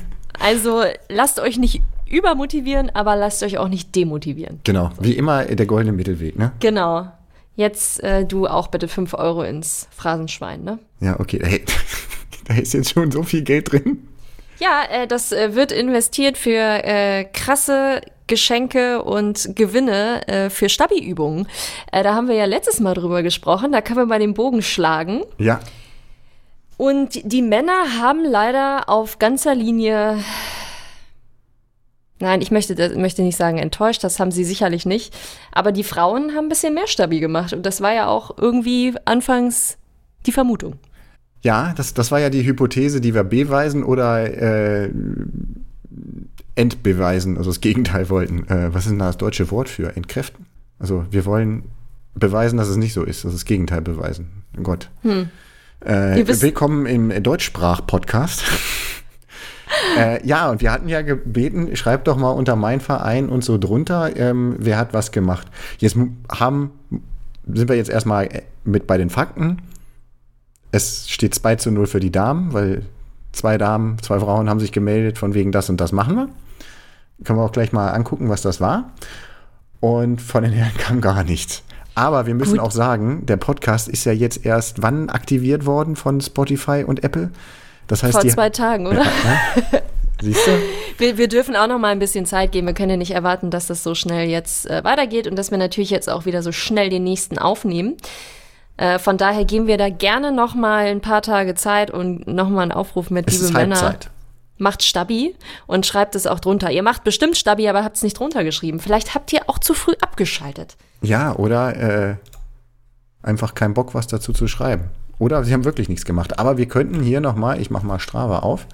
Also lasst euch nicht übermotivieren, aber lasst euch auch nicht demotivieren. genau, wie immer der goldene Mittelweg, ne? Genau. Jetzt äh, du auch bitte 5 Euro ins Phrasenschwein, ne? Ja, okay. Hey, (laughs) da ist jetzt schon so viel Geld drin. Ja, äh, das äh, wird investiert für äh, krasse Geschenke und Gewinne äh, für Stabi-Übungen. Äh, da haben wir ja letztes Mal drüber gesprochen. Da können wir mal den Bogen schlagen. Ja. Und die Männer haben leider auf ganzer Linie. Nein, ich möchte, das- möchte nicht sagen enttäuscht, das haben sie sicherlich nicht. Aber die Frauen haben ein bisschen mehr Stabi gemacht. Und das war ja auch irgendwie anfangs die Vermutung. Ja, das, das war ja die Hypothese, die wir beweisen oder äh, entbeweisen, also das Gegenteil wollten. Äh, was ist denn da das deutsche Wort für? Entkräften? Also wir wollen beweisen, dass es nicht so ist, also das Gegenteil beweisen. Gott. Äh, Ihr wisst- willkommen im Deutschsprach-Podcast. Äh, ja, und wir hatten ja gebeten, schreibt doch mal unter mein Verein und so drunter, ähm, wer hat was gemacht. Jetzt haben, sind wir jetzt erstmal äh, mit bei den Fakten. Es steht 2 zu 0 für die Damen, weil zwei Damen, zwei Frauen haben sich gemeldet von wegen das und das machen wir. Können wir auch gleich mal angucken, was das war. Und von den Herren (laughs) kam gar nichts. Aber wir müssen Gut. auch sagen, der Podcast ist ja jetzt erst wann aktiviert worden von Spotify und Apple? Das heißt, Vor die, zwei Tagen, oder? siehst du? (laughs) Wir, wir dürfen auch noch mal ein bisschen Zeit geben. Wir können ja nicht erwarten, dass das so schnell jetzt äh, weitergeht und dass wir natürlich jetzt auch wieder so schnell den nächsten aufnehmen. Äh, von daher geben wir da gerne noch mal ein paar Tage Zeit und noch mal einen Aufruf mit, Es liebe Männer. Halbzeit. Macht Stabi und schreibt es auch drunter. Ihr macht bestimmt Stabi, aber habt es nicht drunter geschrieben. Vielleicht habt ihr auch zu früh abgeschaltet. Ja, oder äh, einfach keinen Bock, was dazu zu schreiben. Oder sie haben wirklich nichts gemacht. Aber wir könnten hier noch mal, ich mache mal Strava auf,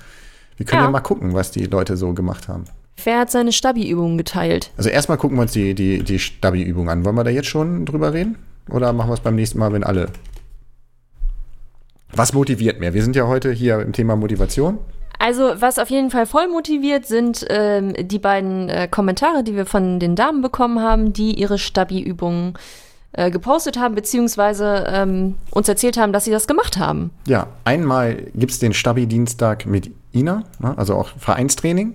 wir können ja. Ja. mal gucken, was die Leute so gemacht haben. Wer hat seine Stabi-Übungen geteilt? Also erstmal gucken wir uns die, die, die Stabi-Übung an. Wollen wir da jetzt schon drüber reden? Oder machen wir es beim nächsten Mal, wenn alle. Was motiviert mehr? Wir sind ja heute hier im Thema Motivation. Also, was auf jeden Fall voll motiviert, sind ähm, die beiden äh, Kommentare, die wir von den Damen bekommen haben, die ihre Stabi-Übungen äh, gepostet haben, beziehungsweise ähm, uns erzählt haben, dass sie das gemacht haben. Ja, einmal gibt es den Stabi-Dienstag mit Ina, ne, also auch Vereinstraining.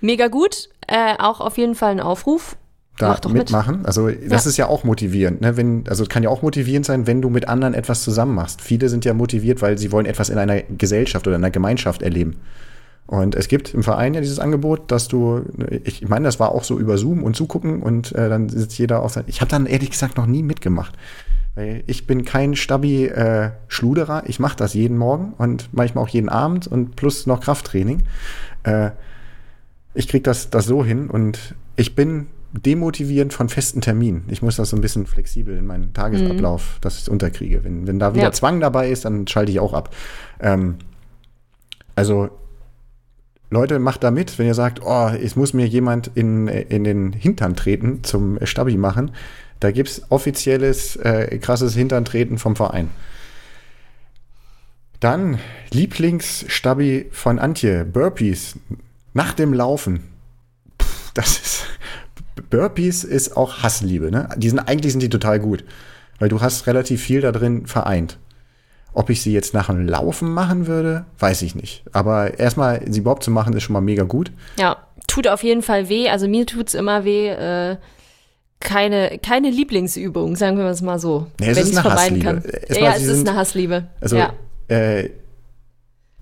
Mega gut. Äh, auch auf jeden Fall ein Aufruf. da Mach doch mit. mitmachen. Also das Ja. ist ja auch motivierend. Ne? Wenn, also es kann ja auch motivierend sein, wenn du mit anderen etwas zusammen machst. Viele sind ja motiviert, weil sie wollen etwas in einer Gesellschaft oder in einer Gemeinschaft erleben. Und es gibt im Verein ja dieses Angebot, dass du, ich meine, das war auch so über Zoom und zugucken und äh, dann sitzt jeder auf sein. Ich habe dann ehrlich gesagt noch nie mitgemacht. Weil ich bin kein Stabi-Schluderer. ich mache das jeden Morgen und manchmal auch jeden Abend und plus noch Krafttraining. Äh, ich krieg das, das so hin und ich bin demotivierend von festen Terminen. Ich muss das so ein bisschen flexibel in meinen Tagesablauf, dass ich es unterkriege. Wenn, wenn da wieder Ja. Zwang dabei ist, dann schalte ich auch ab. Ähm, also Leute, macht da mit, wenn ihr sagt, oh, es muss mir jemand in, in den Hintern treten zum Stabi machen. Da gibt's offizielles, äh, krasses Hinterntreten vom Verein. Dann Lieblingsstabi von Antje, Burpees. Nach dem Laufen. Pff, das ist. Burpees ist auch Hassliebe, ne? Die sind, eigentlich sind die total gut. Weil du hast relativ viel da drin vereint. Ob ich sie jetzt nach dem Laufen machen würde, weiß ich nicht. Aber erstmal, sie überhaupt zu machen, ist schon mal mega gut. Ja, tut auf jeden Fall weh. Also mir tut's immer weh. Äh, keine, keine Lieblingsübung, sagen wir es mal so. Nee, es wenn ist eine vermeiden Hassliebe. kann. Erstmal, ja, es ist sind- eine Hassliebe. Also, ja. äh,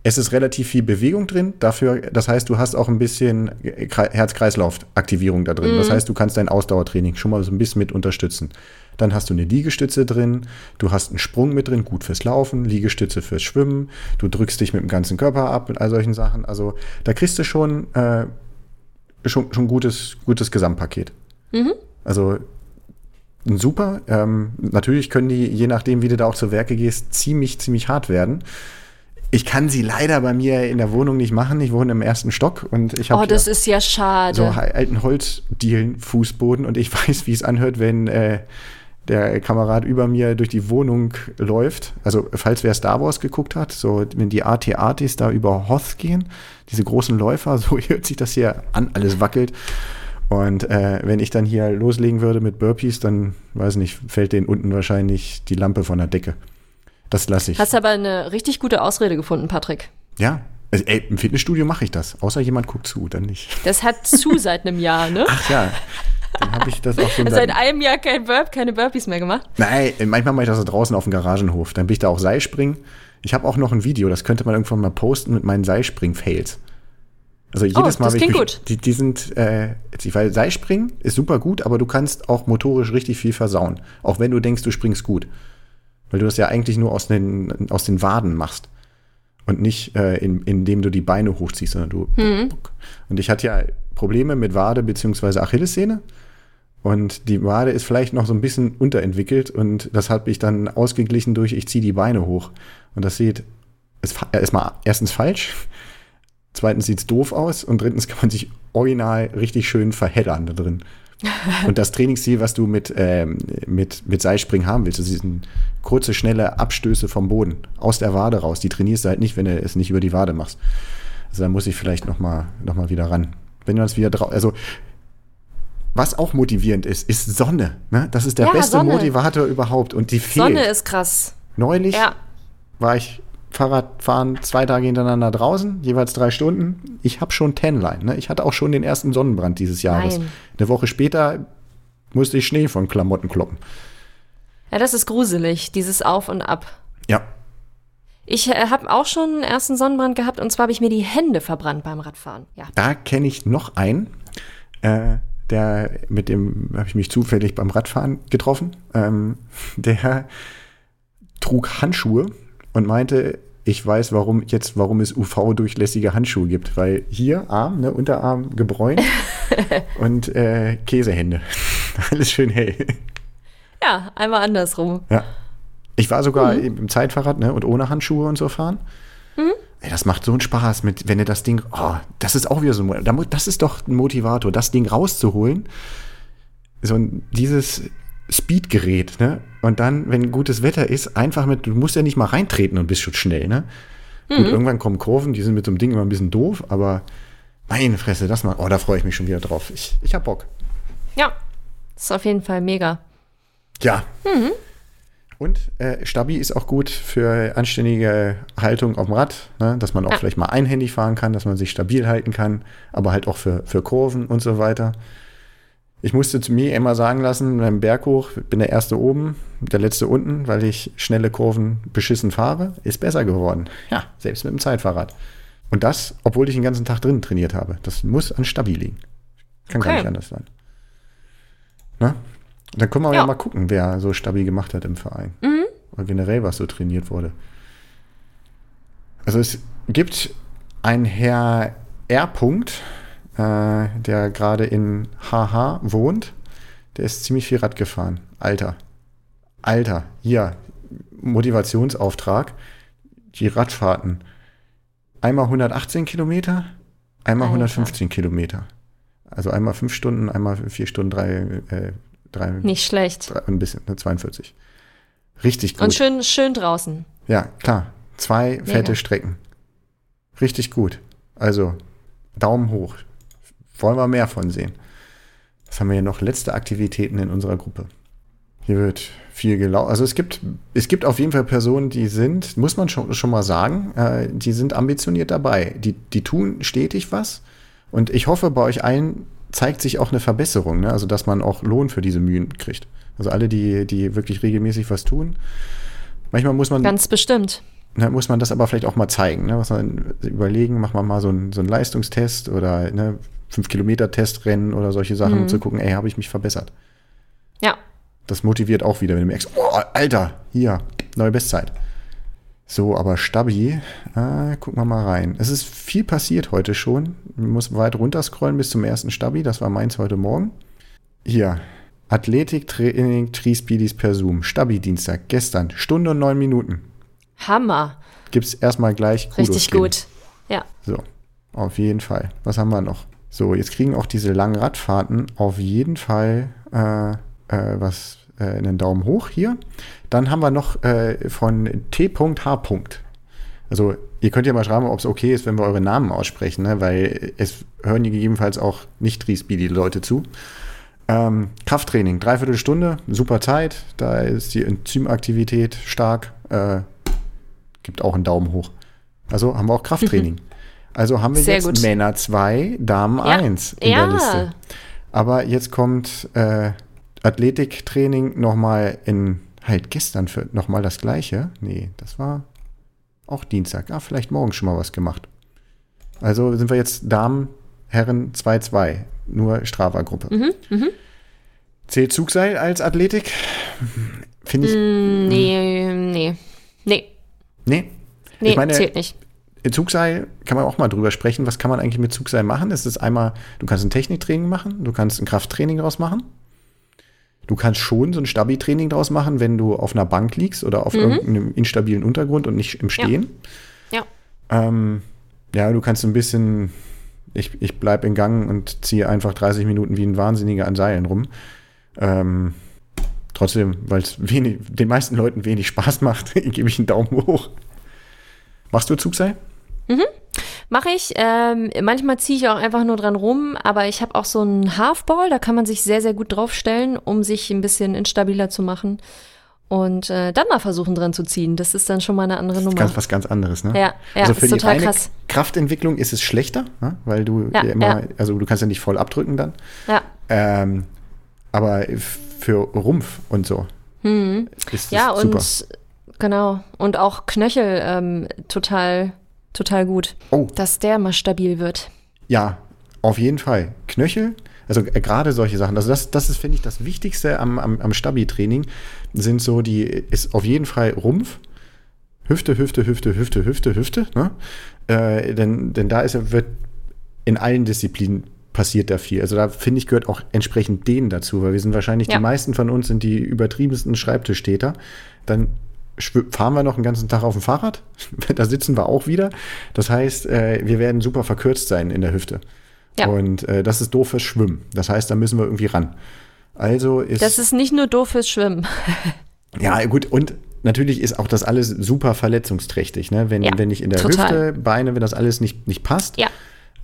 es ist relativ viel Bewegung drin. Dafür, das heißt, du hast auch ein bisschen Kre- Herz-Kreislauf-Aktivierung da drin. Mhm. Das heißt, du kannst dein Ausdauertraining schon mal so ein bisschen mit unterstützen. Dann hast du eine Liegestütze drin, du hast einen Sprung mit drin, gut fürs Laufen, Liegestütze fürs Schwimmen, du drückst dich mit dem ganzen Körper ab mit all solchen Sachen. Also da kriegst du schon, äh, schon, schon gutes, gutes Gesamtpaket. Mhm. Also super. Ähm, natürlich können die, je nachdem, wie du da auch zu Werke gehst, ziemlich, ziemlich hart werden. Ich kann sie leider bei mir in der Wohnung nicht machen. Ich wohne im ersten Stock und ich habe Oh, das ist ja schade. so alten Holzdielen-Fußboden und ich (laughs) weiß, wie es anhört, wenn äh, der Kamerad über mir durch die Wohnung läuft. Also, falls wer Star Wars geguckt hat, so wenn die AT-ATs da über Hoth gehen, diese großen Läufer, (laughs) so hört sich das hier an, alles wackelt. Und äh, wenn ich dann hier loslegen würde mit Burpees, dann, weiß nicht, fällt denen unten wahrscheinlich die Lampe von der Decke. Das lasse ich. Hast aber eine richtig gute Ausrede gefunden, Patrick. ja, also, ey, im Fitnessstudio mache ich das. Außer jemand guckt zu, dann nicht. Das hat zu seit einem Jahr, ne? Ach ja, dann habe ich das auch schon (laughs) Seit einem Jahr kein Burp, keine Burpees mehr gemacht. Nein, manchmal mache ich das so draußen auf dem Garagenhof. Dann bin ich da auch Seilspringen. Ich habe auch noch ein Video, das könnte man irgendwann mal posten mit meinen Seilspring-Fails. Also jedes Oh, Mal, das wenn ich klingt mich, gut. die, die sind, äh, weil Seilspringen ist super gut, aber du kannst auch motorisch richtig viel versauen. Auch wenn du denkst, du springst gut. Weil du das ja eigentlich nur aus den, aus den Waden machst. Und nicht, äh, in, indem du die Beine hochziehst, sondern du. Mhm. Und ich hatte ja Probleme mit Wade bzw. Achillessehne. Und die Wade ist vielleicht noch so ein bisschen unterentwickelt und das hat mich dann ausgeglichen durch, ich ziehe die Beine hoch. Und das sieht, fa- äh, erstmal erstens falsch, zweitens sieht es doof aus und drittens kann man sich original richtig schön verheddern da drin. Und das Trainingsziel, was du mit, ähm, mit, mit Seilspringen haben willst, das sind kurze, schnelle Abstöße vom Boden, aus der Wade raus. Die trainierst du halt nicht, wenn du es nicht über die Wade machst. Also da muss ich vielleicht noch mal, noch mal wieder ran. Wenn du das wieder drauf, also was auch motivierend ist, ist Sonne. Ne? Das ist der Ja, beste Sonne. Motivator überhaupt und die fehlt. Sonne ist krass. Neulich Ja. war ich Fahrradfahren zwei Tage hintereinander draußen, jeweils drei Stunden. Ich habe schon Tanline. Ne? Ich hatte auch schon den ersten Sonnenbrand dieses Jahres. Nein. Eine Woche später musste ich Schnee von Klamotten kloppen. Ja, das ist gruselig, dieses Auf und Ab. Ja, Ich äh, habe auch schon einen ersten Sonnenbrand gehabt und zwar habe ich mir die Hände verbrannt beim Radfahren. Ja. da kenne ich noch einen, äh, der mit dem habe ich mich zufällig beim Radfahren getroffen. Ähm, der trug Handschuhe und meinte, ich weiß, warum jetzt, warum es UV-durchlässige Handschuhe gibt, weil hier Arm, ne, Unterarm gebräunt (laughs) und äh, Käsehände. (laughs) Alles schön hell. Ja, einmal andersrum. Ja. Ich war sogar im Zeitfahrrad ne, und ohne Handschuhe und so fahren. Ey, das macht so einen Spaß, mit, wenn du das Ding, oh, das ist auch wieder so ein, das ist doch ein Motivator, das Ding rauszuholen. So ein, dieses Speedgerät, ne? Und dann, wenn gutes Wetter ist, einfach mit, du musst ja nicht mal reintreten und bist schon schnell, ne? Gut, irgendwann kommen Kurven, die sind mit so einem Ding immer ein bisschen doof, aber meine Fresse, das mal, oh, da freue ich mich schon wieder drauf. Ich, ich hab Bock. Ja, ist auf jeden Fall mega. Ja. Und äh, Stabi ist auch gut für anständige Haltung auf dem Rad, ne? dass man auch Ja. vielleicht mal einhändig fahren kann, dass man sich stabil halten kann, aber halt auch für, für Kurven und so weiter. Ich musste zu mir immer sagen lassen, beim Berg hoch, bin der Erste oben, der Letzte unten, weil ich schnelle Kurven beschissen fahre, ist besser geworden. Ja, selbst mit dem Zeitfahrrad. Und das, obwohl ich den ganzen Tag drin trainiert habe. Das muss an Stabi liegen. Kann gar Okay. nicht anders sein. Ne? Dann können wir ja. Ja. mal gucken, wer so Stabi gemacht hat im Verein. Oder generell, was so trainiert wurde. Also es gibt einen Herr R. Punkt, äh, der gerade in HH wohnt. Der ist ziemlich viel Rad gefahren. Alter. Alter. Hier. Motivationsauftrag. Die Radfahrten. Einmal 118 Kilometer, einmal Alter. 115 Kilometer. Also einmal fünf Stunden, einmal vier Stunden, drei, äh, drei, Nicht schlecht. drei ein bisschen, ne, 42. Richtig gut. Und schön, schön draußen. Ja, klar. Zwei fette Mega. Strecken. Richtig gut. Also, Daumen hoch. Wollen wir mehr von sehen. Was haben wir hier noch? Letzte Aktivitäten in unserer Gruppe. Hier wird viel gelaufen. Also es gibt, es gibt auf jeden Fall Personen, die sind, muss man schon, schon mal sagen, äh, die sind ambitioniert dabei. Die, die tun stetig was. Und ich hoffe, bei euch allen zeigt sich auch eine Verbesserung, ne? also dass man auch Lohn für diese Mühen kriegt. Also alle, die, die wirklich regelmäßig was tun. Manchmal muss man Ganz bestimmt. ne, muss man das aber vielleicht auch mal zeigen. Ne? Was man überlegen, macht man mal so einen, so einen Leistungstest oder ne, 5-Kilometer-Testrennen oder solche Sachen, um zu gucken, ey, habe ich mich verbessert. Ja. Das motiviert auch wieder, wenn du merkst, oh, Alter, hier, neue Bestzeit. So, aber Stabi, äh, gucken wir mal rein. Es ist viel passiert heute schon. Man muss weit runterscrollen bis zum ersten Stabi. Das war meins heute Morgen. Hier, Athletiktraining Tri-Speedies per Zoom. Stabi-Dienstag, gestern, Stunde und neun Minuten. Hammer. Gibt's erstmal gleich Kudos Richtig geben. gut. Ja. So, auf jeden Fall. Was haben wir noch? So, jetzt kriegen auch diese langen Radfahrten auf jeden Fall äh, äh, was, äh, einen Daumen hoch hier. Dann haben wir noch äh, von T.H. Also, ihr könnt ja mal schreiben, ob es okay ist, wenn wir eure Namen aussprechen, ne? weil es hören hier gegebenenfalls auch nicht Tri-Speedy-Leute zu. Ähm, Krafttraining, dreiviertel Stunde, super Zeit. Da ist die Enzymaktivität stark. Äh, gibt auch einen Daumen hoch. Also haben wir auch Krafttraining. (laughs) Also haben wir Sehr jetzt gut. Männer 2, Damen Ja. 1 in Ja. der Liste. Aber jetzt kommt äh, Athletiktraining nochmal in, halt gestern für nochmal das gleiche. Nee, das war auch Dienstag. Ah, vielleicht morgen schon mal was gemacht. Also sind wir jetzt Damen, Herren 2-2. Nur Strava-Gruppe. Mhm, Zählt Zugseil als Athletik? Finde ich. Mm, Nee, nee. Nee, Nee. nee, ich meine, zählt nicht. Zugseil kann man auch mal drüber sprechen. Was kann man eigentlich mit Zugseil machen? Es ist einmal, du kannst ein Techniktraining machen, du kannst ein Krafttraining draus machen. Du kannst schon so ein Stabi-Training draus machen, wenn du auf einer Bank liegst oder auf irgendeinem instabilen Untergrund und nicht im Stehen. Ja. Ähm, ja, du kannst ein bisschen, ich, ich bleib in Gang und ziehe einfach 30 Minuten wie ein Wahnsinniger an Seilen rum. Ähm, trotzdem, weil es den meisten Leuten wenig Spaß macht, (laughs) gebe ich einen Daumen hoch. Machst du Zugseil? Mache ich. Ähm, manchmal ziehe ich auch einfach nur dran rum, aber ich habe auch so einen Halfball, da kann man sich sehr, sehr gut draufstellen, um sich ein bisschen instabiler zu machen. Und äh, dann mal versuchen dran zu ziehen. Das ist dann schon mal eine andere Nummer. Ganz was ganz anderes, ne? Ja, ja, also ist für die total krass. Kraftentwicklung ist es schlechter, ne? weil du Ja, ja, immer, ja. also du kannst ja nicht voll abdrücken dann. Ja, Ähm, aber für Rumpf und so ist ja es und super. genau. Und auch Knöchel ähm, total, total gut. Oh. Dass der mal stabil wird. Ja, auf jeden Fall. Knöchel, also äh, gerade solche Sachen. Also das, das ist, finde ich, das Wichtigste am, am, am Stabi-Training sind so die, ist auf jeden Fall Rumpf, Hüfte, Hüfte, Hüfte, Hüfte, Hüfte, Hüfte. Ne? Äh, denn, denn da ist, wird in allen Disziplinen passiert da viel. Also da finde ich, gehört auch entsprechend denen dazu, weil wir sind wahrscheinlich, Ja. die meisten von uns sind die übertriebensten Schreibtischtäter. Dann fahren wir noch einen ganzen Tag auf dem Fahrrad. (laughs) da sitzen wir auch wieder. Das heißt, äh, wir werden super verkürzt sein in der Hüfte. Ja. Und äh, das ist doof fürs Schwimmen. Das heißt, da müssen wir irgendwie ran. Also ist, Das ist nicht nur doof fürs Schwimmen. (laughs) ja gut und natürlich ist auch das alles super verletzungsträchtig, ne? Wenn, Ja, wenn ich in der total. Hüfte, Beine, wenn das alles nicht, nicht passt. Ja.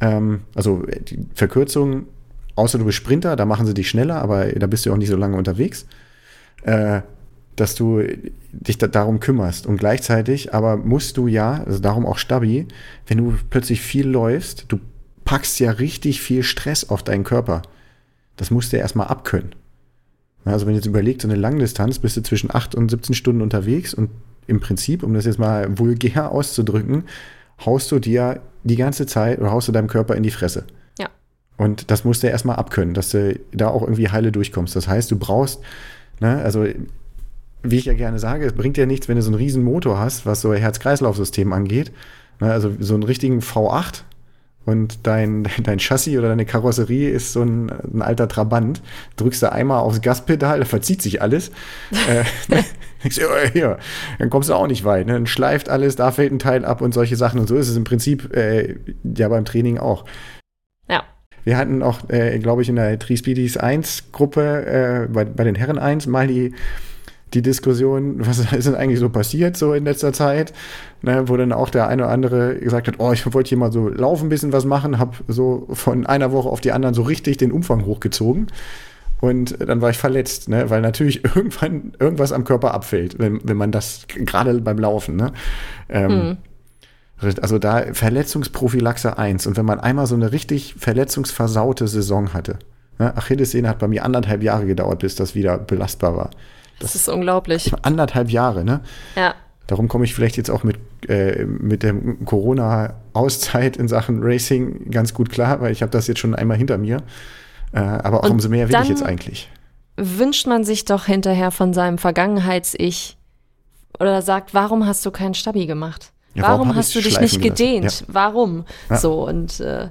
Ähm, also die Verkürzung, außer du bist Sprinter, da machen sie dich schneller, aber da bist du auch nicht so lange unterwegs. Äh, dass du dich da, darum kümmerst. Und gleichzeitig aber musst du ja, also darum auch Stabi, wenn du plötzlich viel läufst, du packst ja richtig viel Stress auf deinen Körper. Das musst du ja erstmal abkönnen. Ja, Also wenn du jetzt überlegst, so eine Langdistanz, bist du zwischen 8 und 17 Stunden unterwegs und im Prinzip, um das jetzt mal vulgär (laughs) auszudrücken, haust du dir die ganze Zeit oder haust du deinem Körper in die Fresse. Ja. Und das musst du erstmal abkönnen, dass du da auch irgendwie heile durchkommst. Das heißt, du brauchst, ne, also wie ich ja gerne sage, es bringt ja nichts, wenn du so einen riesen Motor hast, was so Herz-Kreislauf-System angeht. Ne, also so einen richtigen V8 und dein, (laughs) dein Chassis oder deine Karosserie ist so ein, ein alter Trabant. Drückst du einmal aufs Gaspedal, da verzieht sich alles. (laughs) äh, (laughs) ja, dann kommst du auch nicht weit. Ne? Dann schleift alles, da fällt ein Teil ab und solche Sachen. Und so ist es im Prinzip äh, ja beim Training auch. Ja. Wir hatten auch, äh, glaube ich, in der Tri-Speedies 1 Gruppe, äh, bei, bei den Herren 1 mal die, die Diskussion, was (laughs) ist denn eigentlich so passiert so in letzter Zeit, ne, wo dann auch der eine oder andere gesagt hat, oh, ich wollte hier mal so laufen, ein bisschen was machen, habe so von einer Woche auf die anderen so richtig den Umfang hochgezogen und dann war ich verletzt, ne, weil natürlich (laughs) irgendwann irgendwas am Körper abfällt, wenn, wenn man das gerade beim Laufen, ne. Ähm, Also da Verletzungsprophylaxe 1 und wenn man einmal so eine richtig verletzungsversaute Saison hatte, ne, Achillessehne hat bei mir anderthalb Jahre gedauert, bis das wieder belastbar war. Das ist unglaublich. Anderthalb Jahre, ne? Ja. Darum komme ich vielleicht jetzt auch mit, äh, mit der Corona-Auszeit in Sachen Racing ganz gut klar, weil ich habe das jetzt schon einmal hinter mir. Äh, aber auch Und umso mehr will ich jetzt eigentlich. Wünscht man sich doch hinterher von seinem Vergangenheits-Ich oder sagt, warum hast du keinen Stabi gemacht? Ja, warum warum hast du dich nicht gedehnt? Warum? Ja. So und äh,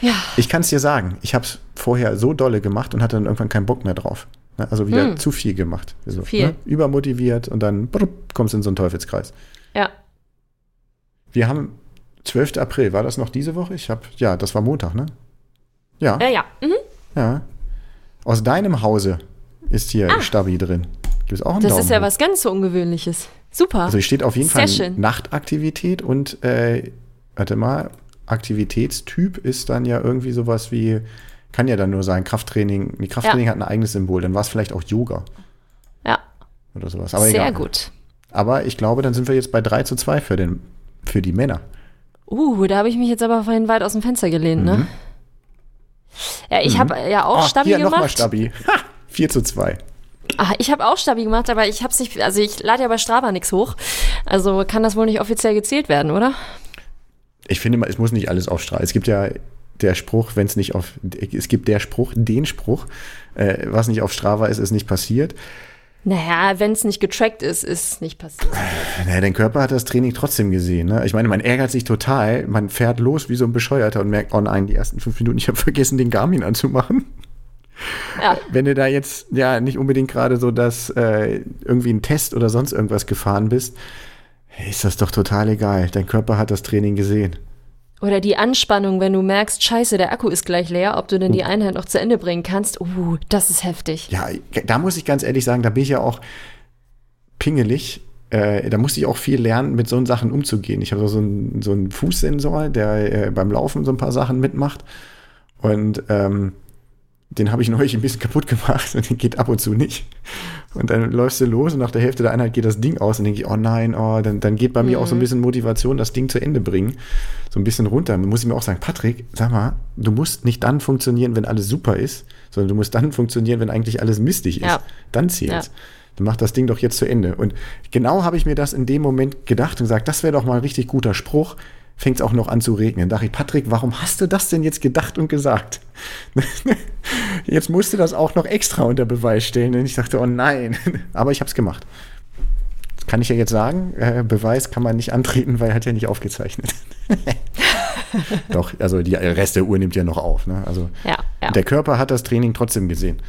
ja, Ich kann es dir sagen, ich habe es vorher so dolle gemacht und hatte dann irgendwann keinen Bock mehr drauf. Ne? Also wieder zu viel gemacht. So, viel. Ne? Übermotiviert und dann brupp, kommst du in so einen Teufelskreis. ja, Wir haben 12. April, war das noch diese Woche? Ich habe, ja, das war Montag, ne? Ja, ja, ja. Mhm. ja. Aus deinem Hause ist hier Stabi drin. Gibt es auch einen Das Daumen ist ja hoch? was ganz so Ungewöhnliches. Super. Also hier steht auf jeden Sehr Fall schön. Nachtaktivität und äh, warte mal, Aktivitätstyp ist dann ja irgendwie sowas wie, kann ja dann nur sein, Krafttraining. Die Krafttraining Ja. hat ein eigenes Symbol, dann war es vielleicht auch Yoga ja, oder sowas. Aber sehr egal. gut. Aber ich glaube, dann sind wir jetzt bei 3 zu 2 für, den, für die Männer. Uh, da habe ich mich jetzt aber vorhin weit aus dem Fenster gelehnt, ne? Ja, ich habe ja auch Ah, Stabi hier nochmal gemacht. Stabi. Ha, 4 zu 2. Ah, ich habe auch Stabi gemacht, aber ich habe es nicht, also ich lade ja bei Strava nichts hoch. Also kann das wohl nicht offiziell gezählt werden, oder? Ich finde mal, es muss nicht alles auf Strava. Es gibt ja der Spruch, wenn es nicht auf, es gibt der Spruch, den Spruch, äh, was nicht auf Strava ist, ist nicht passiert. Naja, wenn es nicht getrackt ist, ist es nicht passiert. Naja, dein Körper hat das Training trotzdem gesehen. Ne? Ich meine, man ärgert sich total, man fährt los wie so ein Bescheuerter und merkt, oh nein, die ersten fünf Minuten, ich habe vergessen, den Garmin anzumachen. Ja. Wenn du da jetzt ja nicht unbedingt gerade so, dass äh, irgendwie ein Test oder sonst irgendwas gefahren bist, ist das doch total egal. Dein Körper hat das Training gesehen. Oder die Anspannung, wenn du merkst, scheiße, der Akku ist gleich leer, ob du denn die oh. Einheit noch zu Ende bringen kannst. Uh, das ist heftig. Ja, da muss ich ganz ehrlich sagen, da bin ich ja auch pingelig. Äh, da musste ich auch viel lernen, mit so Sachen umzugehen. Ich habe so einen, so einen Fußsensor, der äh, beim Laufen so ein paar Sachen mitmacht. Und ähm, den habe ich neulich ein bisschen kaputt gemacht und den geht ab und zu nicht. Und dann läufst du los und nach der Hälfte der Einheit geht das Ding aus und denke ich, oh nein, oh, dann, dann geht bei mhm. mir auch so ein mhm. bisschen Motivation, das Ding zu Ende bringen. So ein bisschen runter. Dann muss ich mir auch sagen, Patrick, sag mal, du musst nicht dann funktionieren, wenn alles super ist, sondern du musst dann funktionieren, wenn eigentlich alles mistig ist. Ja. Dann zählt's. Ja. Dann mach das Ding doch jetzt zu Ende. Und genau habe ich mir das in dem Moment gedacht und gesagt, das wäre doch mal ein richtig guter Spruch fängt es auch noch an zu regnen. Da dachte ich, Patrick, warum hast du das denn jetzt gedacht und gesagt? (laughs) jetzt musst du das auch noch extra unter Beweis stellen. Und ich dachte, oh nein. (laughs) Aber ich habe es gemacht. Das kann ich ja jetzt sagen. Äh, Beweis kann man nicht antreten, weil er hat ja nicht aufgezeichnet. (laughs) Doch, also die Rest der Uhr nimmt ja noch auf. Ne? Also ja, ja. der Körper hat das Training trotzdem gesehen.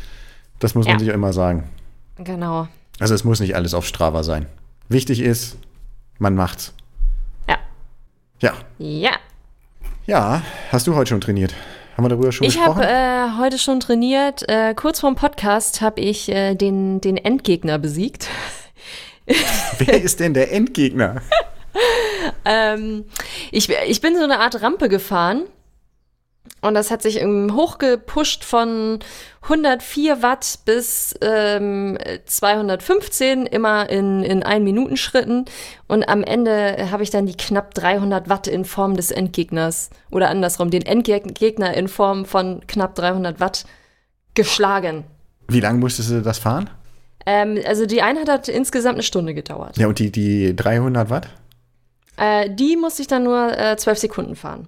Das muss man ja. sich ja immer sagen. Genau. Also es muss nicht alles auf Strava sein. Wichtig ist, man macht's. Ja. Ja. Ja, hast du heute schon trainiert? Haben wir darüber schon ich gesprochen? Ich habe äh, heute schon trainiert. Äh, kurz vorm Podcast habe ich äh, den, den Endgegner besiegt. (laughs) Wer ist denn der Endgegner? (laughs) ähm, ich, ich bin so eine Art Rampe gefahren und das hat sich hochgepusht von 104 Watt bis ähm, 215, immer in, in ein Minuten Schritten. Und am Ende habe ich dann die knapp 300 Watt in Form des Endgegners oder andersrum, den Endgegner in Form von knapp 300 Watt geschlagen. Wie lange musstest du das fahren? Ähm, also die Einheit hat insgesamt eine Stunde gedauert. Ja, und die, die 300 Watt? Äh, die musste ich dann nur äh, 12 Sekunden fahren.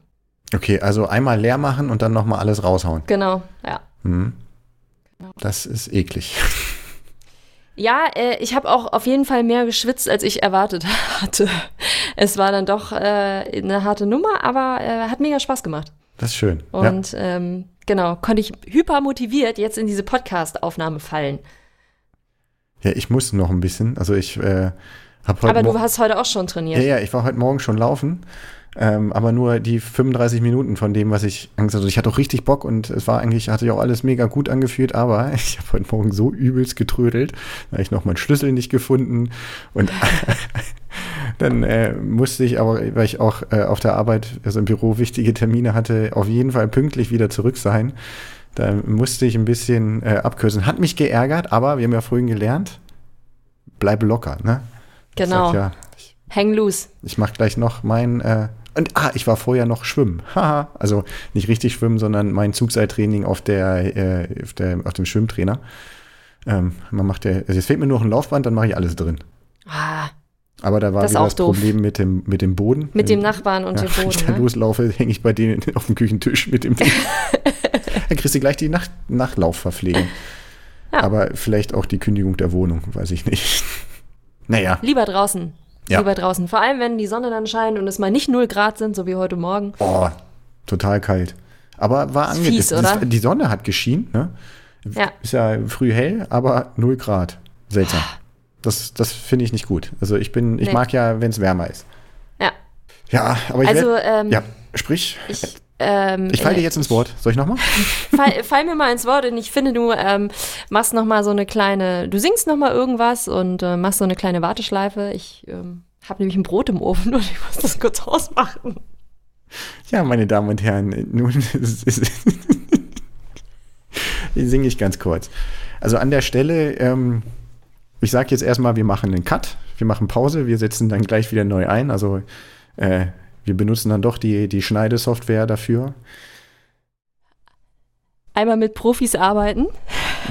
Okay, also einmal leer machen und dann nochmal alles raushauen. Genau, ja. Mhm. Das ist eklig. (laughs) Ja, äh, ich habe auch auf jeden Fall mehr geschwitzt, als ich erwartet (laughs) hatte. Es war dann doch äh, eine harte Nummer, aber äh, hat mega Spaß gemacht. Das ist schön. Und ja. ähm, genau, konnte ich hyper motiviert jetzt in diese Podcast-Aufnahme fallen. Ja, ich muss noch ein bisschen. Also ich äh. Aber du hast heute auch schon trainiert. Ja, ja, ich war heute Morgen schon laufen. Ähm, aber nur die 35 Minuten von dem, was ich Angst hatte. Ich hatte auch richtig Bock und es war eigentlich, hatte ich auch alles mega gut angefühlt, aber (laughs) ich habe heute Morgen so übelst getrödelt. Da habe ich noch meinen Schlüssel nicht gefunden und (laughs) dann äh, musste ich aber, weil ich auch äh, auf der Arbeit, also im Büro wichtige Termine hatte, auf jeden Fall pünktlich wieder zurück sein. Da musste ich ein bisschen äh, abkürzen. Hat mich geärgert, aber wir haben ja vorhin gelernt, bleib locker, ne? Genau. Sag, ja, ich, Hang loose. Ich mache gleich noch mein äh, und ah, ich war vorher noch schwimmen. (laughs) Haha. also nicht richtig schwimmen, sondern mein Zugseiltraining auf, der, äh, auf, der, auf dem Schwimmtrainer. Ähm, man macht ja, also jetzt fehlt mir nur noch ein Laufband, dann mache ich alles drin. Ah. Aber da war das wieder das doof. Problem mit dem, mit dem Boden. Mit dem Nachbarn und ja, dem Boden. (laughs) Wenn ich da ne? loslaufe, hänge ich bei denen (laughs) auf dem Küchentisch mit dem dann kriegst du gleich die Nach Nachlaufverpflegung. Ja. Aber vielleicht auch die Kündigung der Wohnung, weiß ich nicht. Naja. Lieber draußen. Ja. Lieber draußen. Vor allem, wenn die Sonne dann scheint und es mal nicht 0 Grad sind, so wie heute Morgen. Oh, total kalt. Aber war angenehm. Die Sonne hat geschienen, ne? Ja. Ist ja früh hell, aber 0 Grad. Seltsam. Das, das finde ich nicht gut. Also ich bin, ich nee. mag ja, wenn es wärmer ist. Ja. Ja, aber ich also, werd, ähm, ja, sprich. Ich, ähm, ich falle dir jetzt ins Wort. Soll ich nochmal? (laughs) Fall, fall mir mal ins Wort und ich finde, du ähm, machst nochmal so eine kleine, du singst nochmal irgendwas und äh, machst so eine kleine Warteschleife. Ich ähm, habe nämlich ein Brot im Ofen und ich muss das kurz ausmachen. Ja, meine Damen und Herren, nun (laughs) singe ich ganz kurz. Also an der Stelle, ähm, ich sage jetzt erstmal, wir machen einen Cut, wir machen Pause, wir setzen dann gleich wieder neu ein. Also äh, wir benutzen dann doch die, die Schneidesoftware dafür. Einmal mit Profis arbeiten.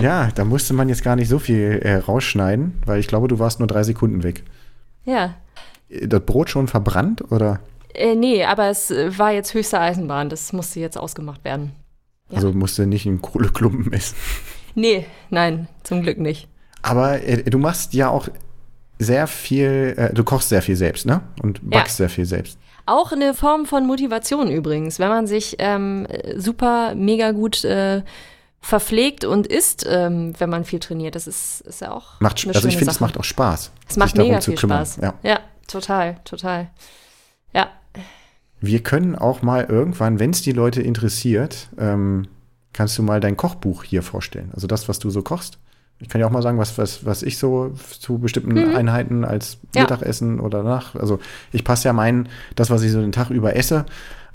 Ja, da musste man jetzt gar nicht so viel äh, rausschneiden, weil ich glaube, du warst nur drei Sekunden weg. Ja. Das Brot schon verbrannt oder? Äh, nee, aber es äh, war jetzt höchste Eisenbahn. Das musste jetzt ausgemacht werden. Ja. Also musste nicht einen Kohleklumpen essen. (laughs) Nee, nein, zum Glück nicht. Aber äh, du machst ja auch sehr viel, äh, du kochst sehr viel selbst, ne? Und backst ja. sehr viel selbst. Auch eine Form von Motivation übrigens, wenn man sich ähm, super, mega gut äh, verpflegt und isst, ähm, wenn man viel trainiert. Das ist, ist ja auch. Macht, also ich finde, es macht auch Spaß. Es macht mega viel Spaß. Ja. ja, total, total. Ja. Wir können auch mal irgendwann, wenn es die Leute interessiert, ähm, kannst du mal dein Kochbuch hier vorstellen. Also das, was du so kochst. Ich kann ja auch mal sagen, was, was, was ich so zu bestimmten mhm. Einheiten als ja. Mittagessen oder nach. Also ich passe ja meinen, das, was ich so den Tag über esse,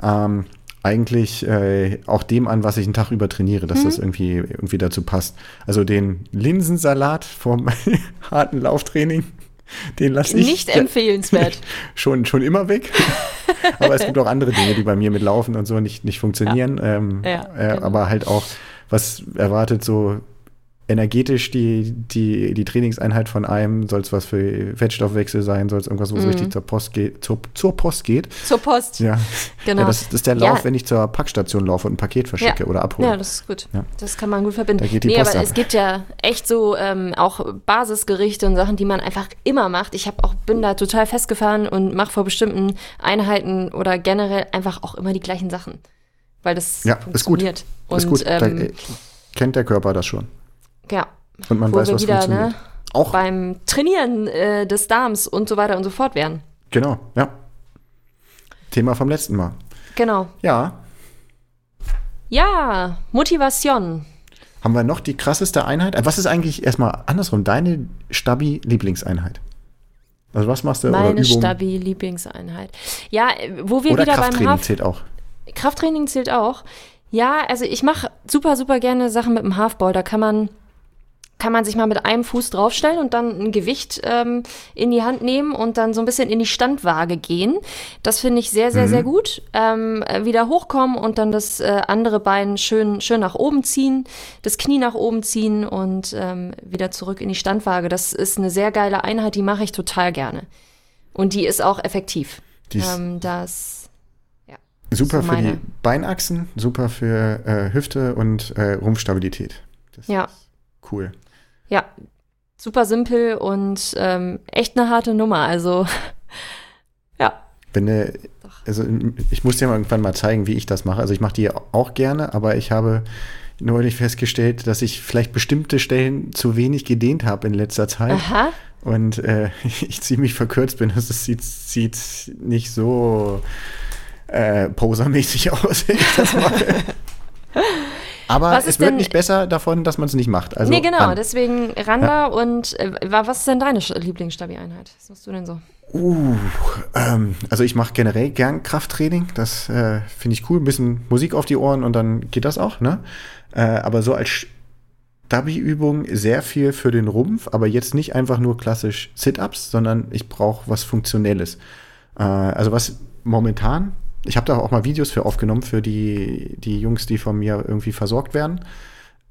ähm, eigentlich äh, auch dem an, was ich einen Tag über trainiere, dass mhm. das irgendwie, irgendwie dazu passt. Also den Linsensalat vom (laughs) harten Lauftraining, den lasse ich. Nicht empfehlenswert. (laughs) schon, schon immer weg. aber es gibt auch andere Dinge, die bei mir mit Laufen und so nicht, nicht funktionieren. Ja. Ähm, ja, äh, genau. Aber halt auch, was erwartet so energetisch die, die, die Trainingseinheit von einem, soll es was für Fettstoffwechsel sein, soll es irgendwas, wo es mhm. richtig zur Post geht, zur, zur Post geht. Zur Post. Ja. (laughs) Genau. Ja, das, das, ist der Lauf, ja. wenn ich zur Packstation laufe und ein Paket verschicke ja. oder abhole. Ja, das ist gut. Das kann man gut verbinden. Da geht die nee, Post aber ab. es gibt ja echt so ähm, auch Basisgerichte und Sachen, die man einfach immer macht. Ich habe auch bin da total festgefahren und mache vor bestimmten Einheiten oder generell einfach auch immer die gleichen Sachen. Weil das ja, funktioniert. Ist gut. Und, ist gut. Ähm, da, kennt der Körper das schon. Ja. Und man Wo weiß, wir was wieder, funktioniert. Ne, auch beim Trainieren äh, des Darms und so weiter und so fort werden. Genau, ja. Thema vom letzten Mal. Genau. Ja. Ja, Motivation. Haben wir noch die krasseste Einheit? Was ist eigentlich erstmal andersrum deine Stabi-Lieblingseinheit? Also was machst du? Meine Stabi-Lieblingseinheit. Ja, wo wir oder wieder Krafttraining beim Haf zählt auch. Krafttraining zählt auch. Ja, also ich mache super, super gerne Sachen mit dem Halfball. Da kann man kann man sich mal mit einem Fuß draufstellen und dann ein Gewicht ähm, in die Hand nehmen und dann so ein bisschen in die Standwaage gehen. Das finde ich sehr, sehr, mhm. sehr gut. Ähm, wieder hochkommen und dann das äh, andere Bein schön, schön nach oben ziehen, das Knie nach oben ziehen und ähm, wieder zurück in die Standwaage. Das ist eine sehr geile Einheit, die mache ich total gerne. Und die ist auch effektiv. Ist ähm, das Super so für die Beinachsen, super für äh, Hüfte und äh, Rumpfstabilität. Das ja. cool. Ja, super simpel und ähm, echt eine harte Nummer. Also, (laughs) ja. Wenn ne, also ich muss dir mal irgendwann mal zeigen, wie ich das mache. Also ich mache die auch gerne, aber ich habe neulich festgestellt, dass ich vielleicht bestimmte Stellen zu wenig gedehnt habe in letzter Zeit. Aha. Und äh, (laughs) ich ziemlich verkürzt bin. Also es sieht, sieht nicht so äh, posermäßig (laughs) aus, wenn ich das mache. Aber es wird nicht besser davon, dass man es nicht macht. Also nee, genau, ran. deswegen ran da. Und äh, was ist denn deine Lieblingsstabi-Einheit? Was machst du denn so? Uh, ähm, also ich mache generell gern Krafttraining. Das äh, finde ich cool. Ein bisschen Musik auf die Ohren und dann geht das auch. Ne? Äh, aber so als Stabi-Übung sehr viel für den Rumpf, aber jetzt nicht einfach nur klassisch Sit-Ups, sondern ich brauche was Funktionelles. Äh, also was momentan ich habe da auch mal Videos für aufgenommen, für die, die Jungs, die von mir irgendwie versorgt werden.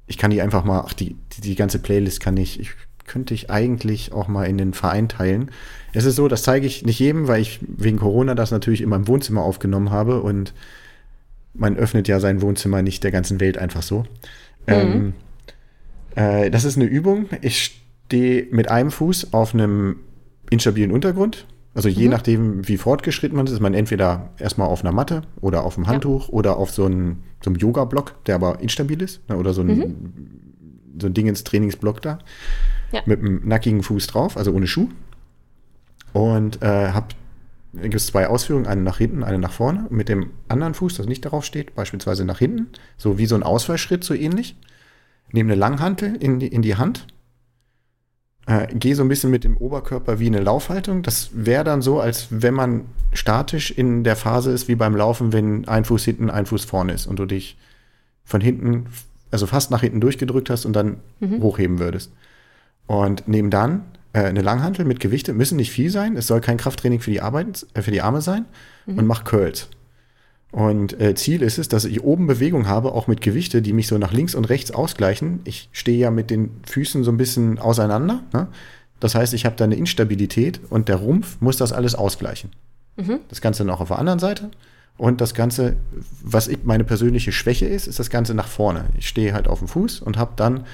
Ich kann die einfach mal, ach, die, die, die ganze Playlist kann ich, ich könnte ich eigentlich auch mal in den Verein teilen. Es ist so, das zeige ich nicht jedem, weil ich wegen Corona das natürlich in meinem Wohnzimmer aufgenommen habe und man öffnet ja sein Wohnzimmer nicht der ganzen Welt einfach so. Mhm. Ähm, äh, das ist eine Übung. Ich stehe mit einem Fuß auf einem instabilen Untergrund also je mhm. nachdem, wie fortgeschritten man ist, ist man entweder erstmal auf einer Matte oder auf einem Handtuch ja. oder auf so einem, so einem Yoga-Block, der aber instabil ist, ne, oder so ein, mhm. so ein Ding ins Trainingsblock da, ja. mit einem nackigen Fuß drauf, also ohne Schuh. Und äh, hab, gibt es zwei Ausführungen, eine nach hinten, eine nach vorne. Mit dem anderen Fuß, das nicht darauf steht, beispielsweise nach hinten, so wie so ein Ausfallschritt, so ähnlich. Nehme eine Langhantel in die, in die Hand äh, gehe so ein bisschen mit dem Oberkörper wie eine Laufhaltung. Das wäre dann so, als wenn man statisch in der Phase ist wie beim Laufen, wenn ein Fuß hinten, ein Fuß vorne ist und du dich von hinten, also fast nach hinten durchgedrückt hast und dann mhm. hochheben würdest. Und neben dann äh, eine Langhantel mit Gewichte, müssen nicht viel sein, es soll kein Krafttraining für die Arbeit, äh, für die Arme sein mhm. und mach Curls. Und äh, Ziel ist es, dass ich oben Bewegung habe, auch mit Gewichte, die mich so nach links und rechts ausgleichen. Ich stehe ja mit den Füßen so ein bisschen auseinander. Ne? Das heißt, ich habe da eine Instabilität und der Rumpf muss das alles ausgleichen. Das Ganze noch auf der anderen Seite. Und das Ganze, was ich, meine persönliche Schwäche ist, ist das Ganze nach vorne. Ich stehe halt auf dem Fuß und habe dann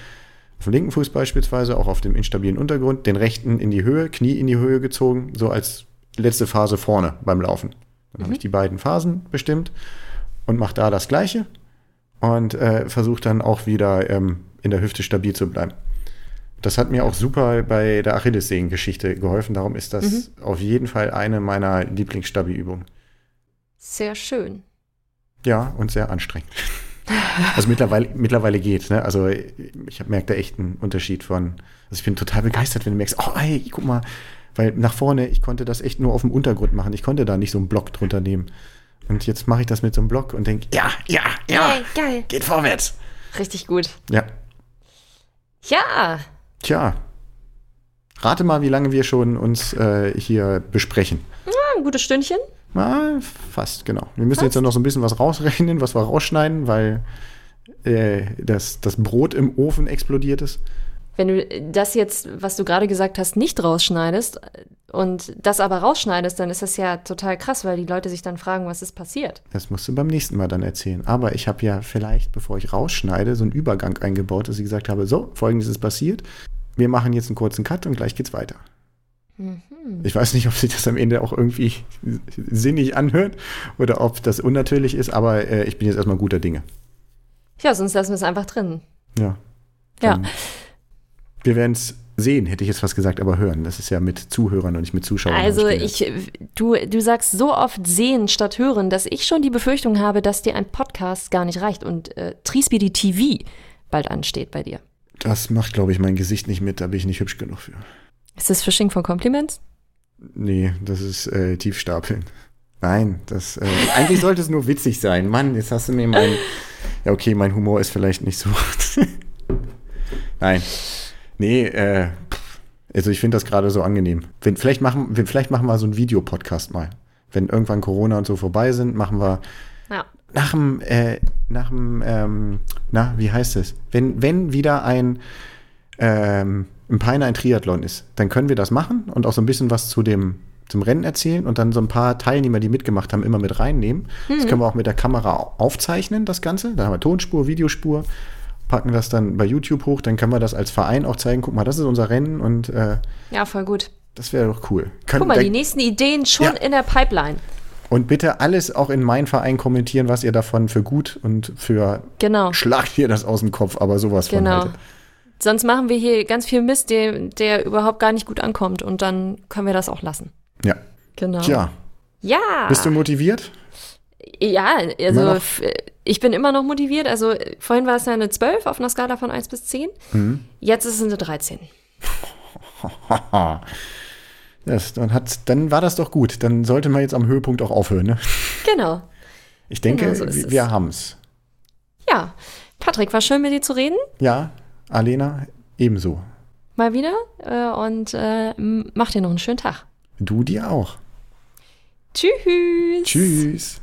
auf dem linken Fuß beispielsweise, auch auf dem instabilen Untergrund, den rechten in die Höhe, Knie in die Höhe gezogen, so als letzte Phase vorne beim Laufen. Dann habe ich die beiden Phasen bestimmt und mache da das Gleiche und äh, versuche dann auch wieder ähm, in der Hüfte stabil zu bleiben. Das hat mir auch super bei der Achillessehnengeschichte geholfen. Darum ist das auf jeden Fall eine meiner Lieblingsstabi-Übungen. Sehr schön. Ja, und sehr anstrengend. Also mittlerweile, mittlerweile geht, ne? Also ich merke da echt einen Unterschied von. Also ich bin total begeistert, wenn du merkst, oh ey, guck mal, weil nach vorne, ich konnte das echt nur auf dem Untergrund machen. Ich konnte da nicht so einen Block drunter nehmen. Und jetzt mache ich das mit so einem Block und denke, ja, ja, ja, Hey, geil. geht vorwärts. Richtig gut. Ja, Ja, tja. Rate mal, wie lange wir schon uns äh, hier besprechen. ein gutes Stündchen. Ah, fast, genau. Wir müssen jetzt noch so ein bisschen was rausrechnen, was wir rausschneiden, weil äh, das, das Brot im Ofen explodiert ist. Wenn du das jetzt, was du gerade gesagt hast, nicht rausschneidest und das aber rausschneidest, dann ist das ja total krass, weil die Leute sich dann fragen, was ist passiert. Das musst du beim nächsten Mal dann erzählen. Aber ich habe ja vielleicht, bevor ich rausschneide, so einen Übergang eingebaut, dass ich gesagt habe, so, folgendes ist passiert. Wir machen jetzt einen kurzen Cut und gleich geht's weiter. Ich weiß nicht, ob sich das am Ende auch irgendwie sinnig anhört oder ob das unnatürlich ist, aber äh, ich bin jetzt erstmal guter Dinge. Ja, sonst lassen wir es einfach drin. Ja. Ja. Wir werden es sehen, hätte ich jetzt fast gesagt, aber hören. Das ist ja mit Zuhörern und nicht mit Zuschauern. Also ich, du, du sagst so oft sehen statt hören, dass ich schon die Befürchtung habe, dass dir ein Podcast gar nicht reicht und äh, Triespeedy TV bald ansteht bei dir. Das macht, glaube ich, mein Gesicht nicht mit, da bin ich nicht hübsch genug für. Ist das Phishing von Compliments? Nee, das ist äh, Tiefstapeln. Nein, das äh, eigentlich sollte es nur witzig sein. Mann, jetzt hast du mir mein. Ja, okay, mein Humor ist vielleicht nicht so. (laughs) Nein. Nee, äh, also ich finde das gerade so angenehm. Wenn, vielleicht, machen, vielleicht machen wir so einen Videopodcast mal. Wenn irgendwann Corona und so vorbei sind, machen wir Ja. nach dem, äh, nach dem, ähm, na, wie heißt es? Wenn, wenn wieder ein, ähm, ein Peiner ein Triathlon ist, dann können wir das machen und auch so ein bisschen was zu dem, zum Rennen erzählen und dann so ein paar Teilnehmer, die mitgemacht haben, immer mit reinnehmen. Das können wir auch mit der Kamera au- aufzeichnen, das Ganze. Da haben wir Tonspur, Videospur, packen das dann bei YouTube hoch, dann können wir das als Verein auch zeigen. Guck mal, das ist unser Rennen und äh, Ja, voll gut. das wäre doch cool. Kann, Guck mal, da- die nächsten Ideen schon Ja. in der Pipeline. und bitte alles auch in meinen Verein kommentieren, was ihr davon für gut und für Genau. Schlag dir das aus dem Kopf, aber sowas von Genau. halt. Sonst machen wir hier ganz viel Mist, der, der überhaupt gar nicht gut ankommt und dann können wir das auch lassen. Ja. Genau. Tja, Ja. bist du motiviert? Ja, also ich bin immer noch motiviert. Also vorhin war es ja eine 12 auf einer Skala von 1 bis 10. Mhm. Jetzt ist es eine 13. Haha. (laughs) Das, dann, hat, dann war das doch gut. Dann sollte man jetzt am Höhepunkt auch aufhören. Ne? Genau. Ich denke, Genau so wir- es. wir haben's. Ja. Patrick, war schön mit dir zu reden. Ja, Alena, ebenso. Mal wieder. Äh, und äh, mach dir noch einen schönen Tag. Du dir auch. Tschüss. Tschüss.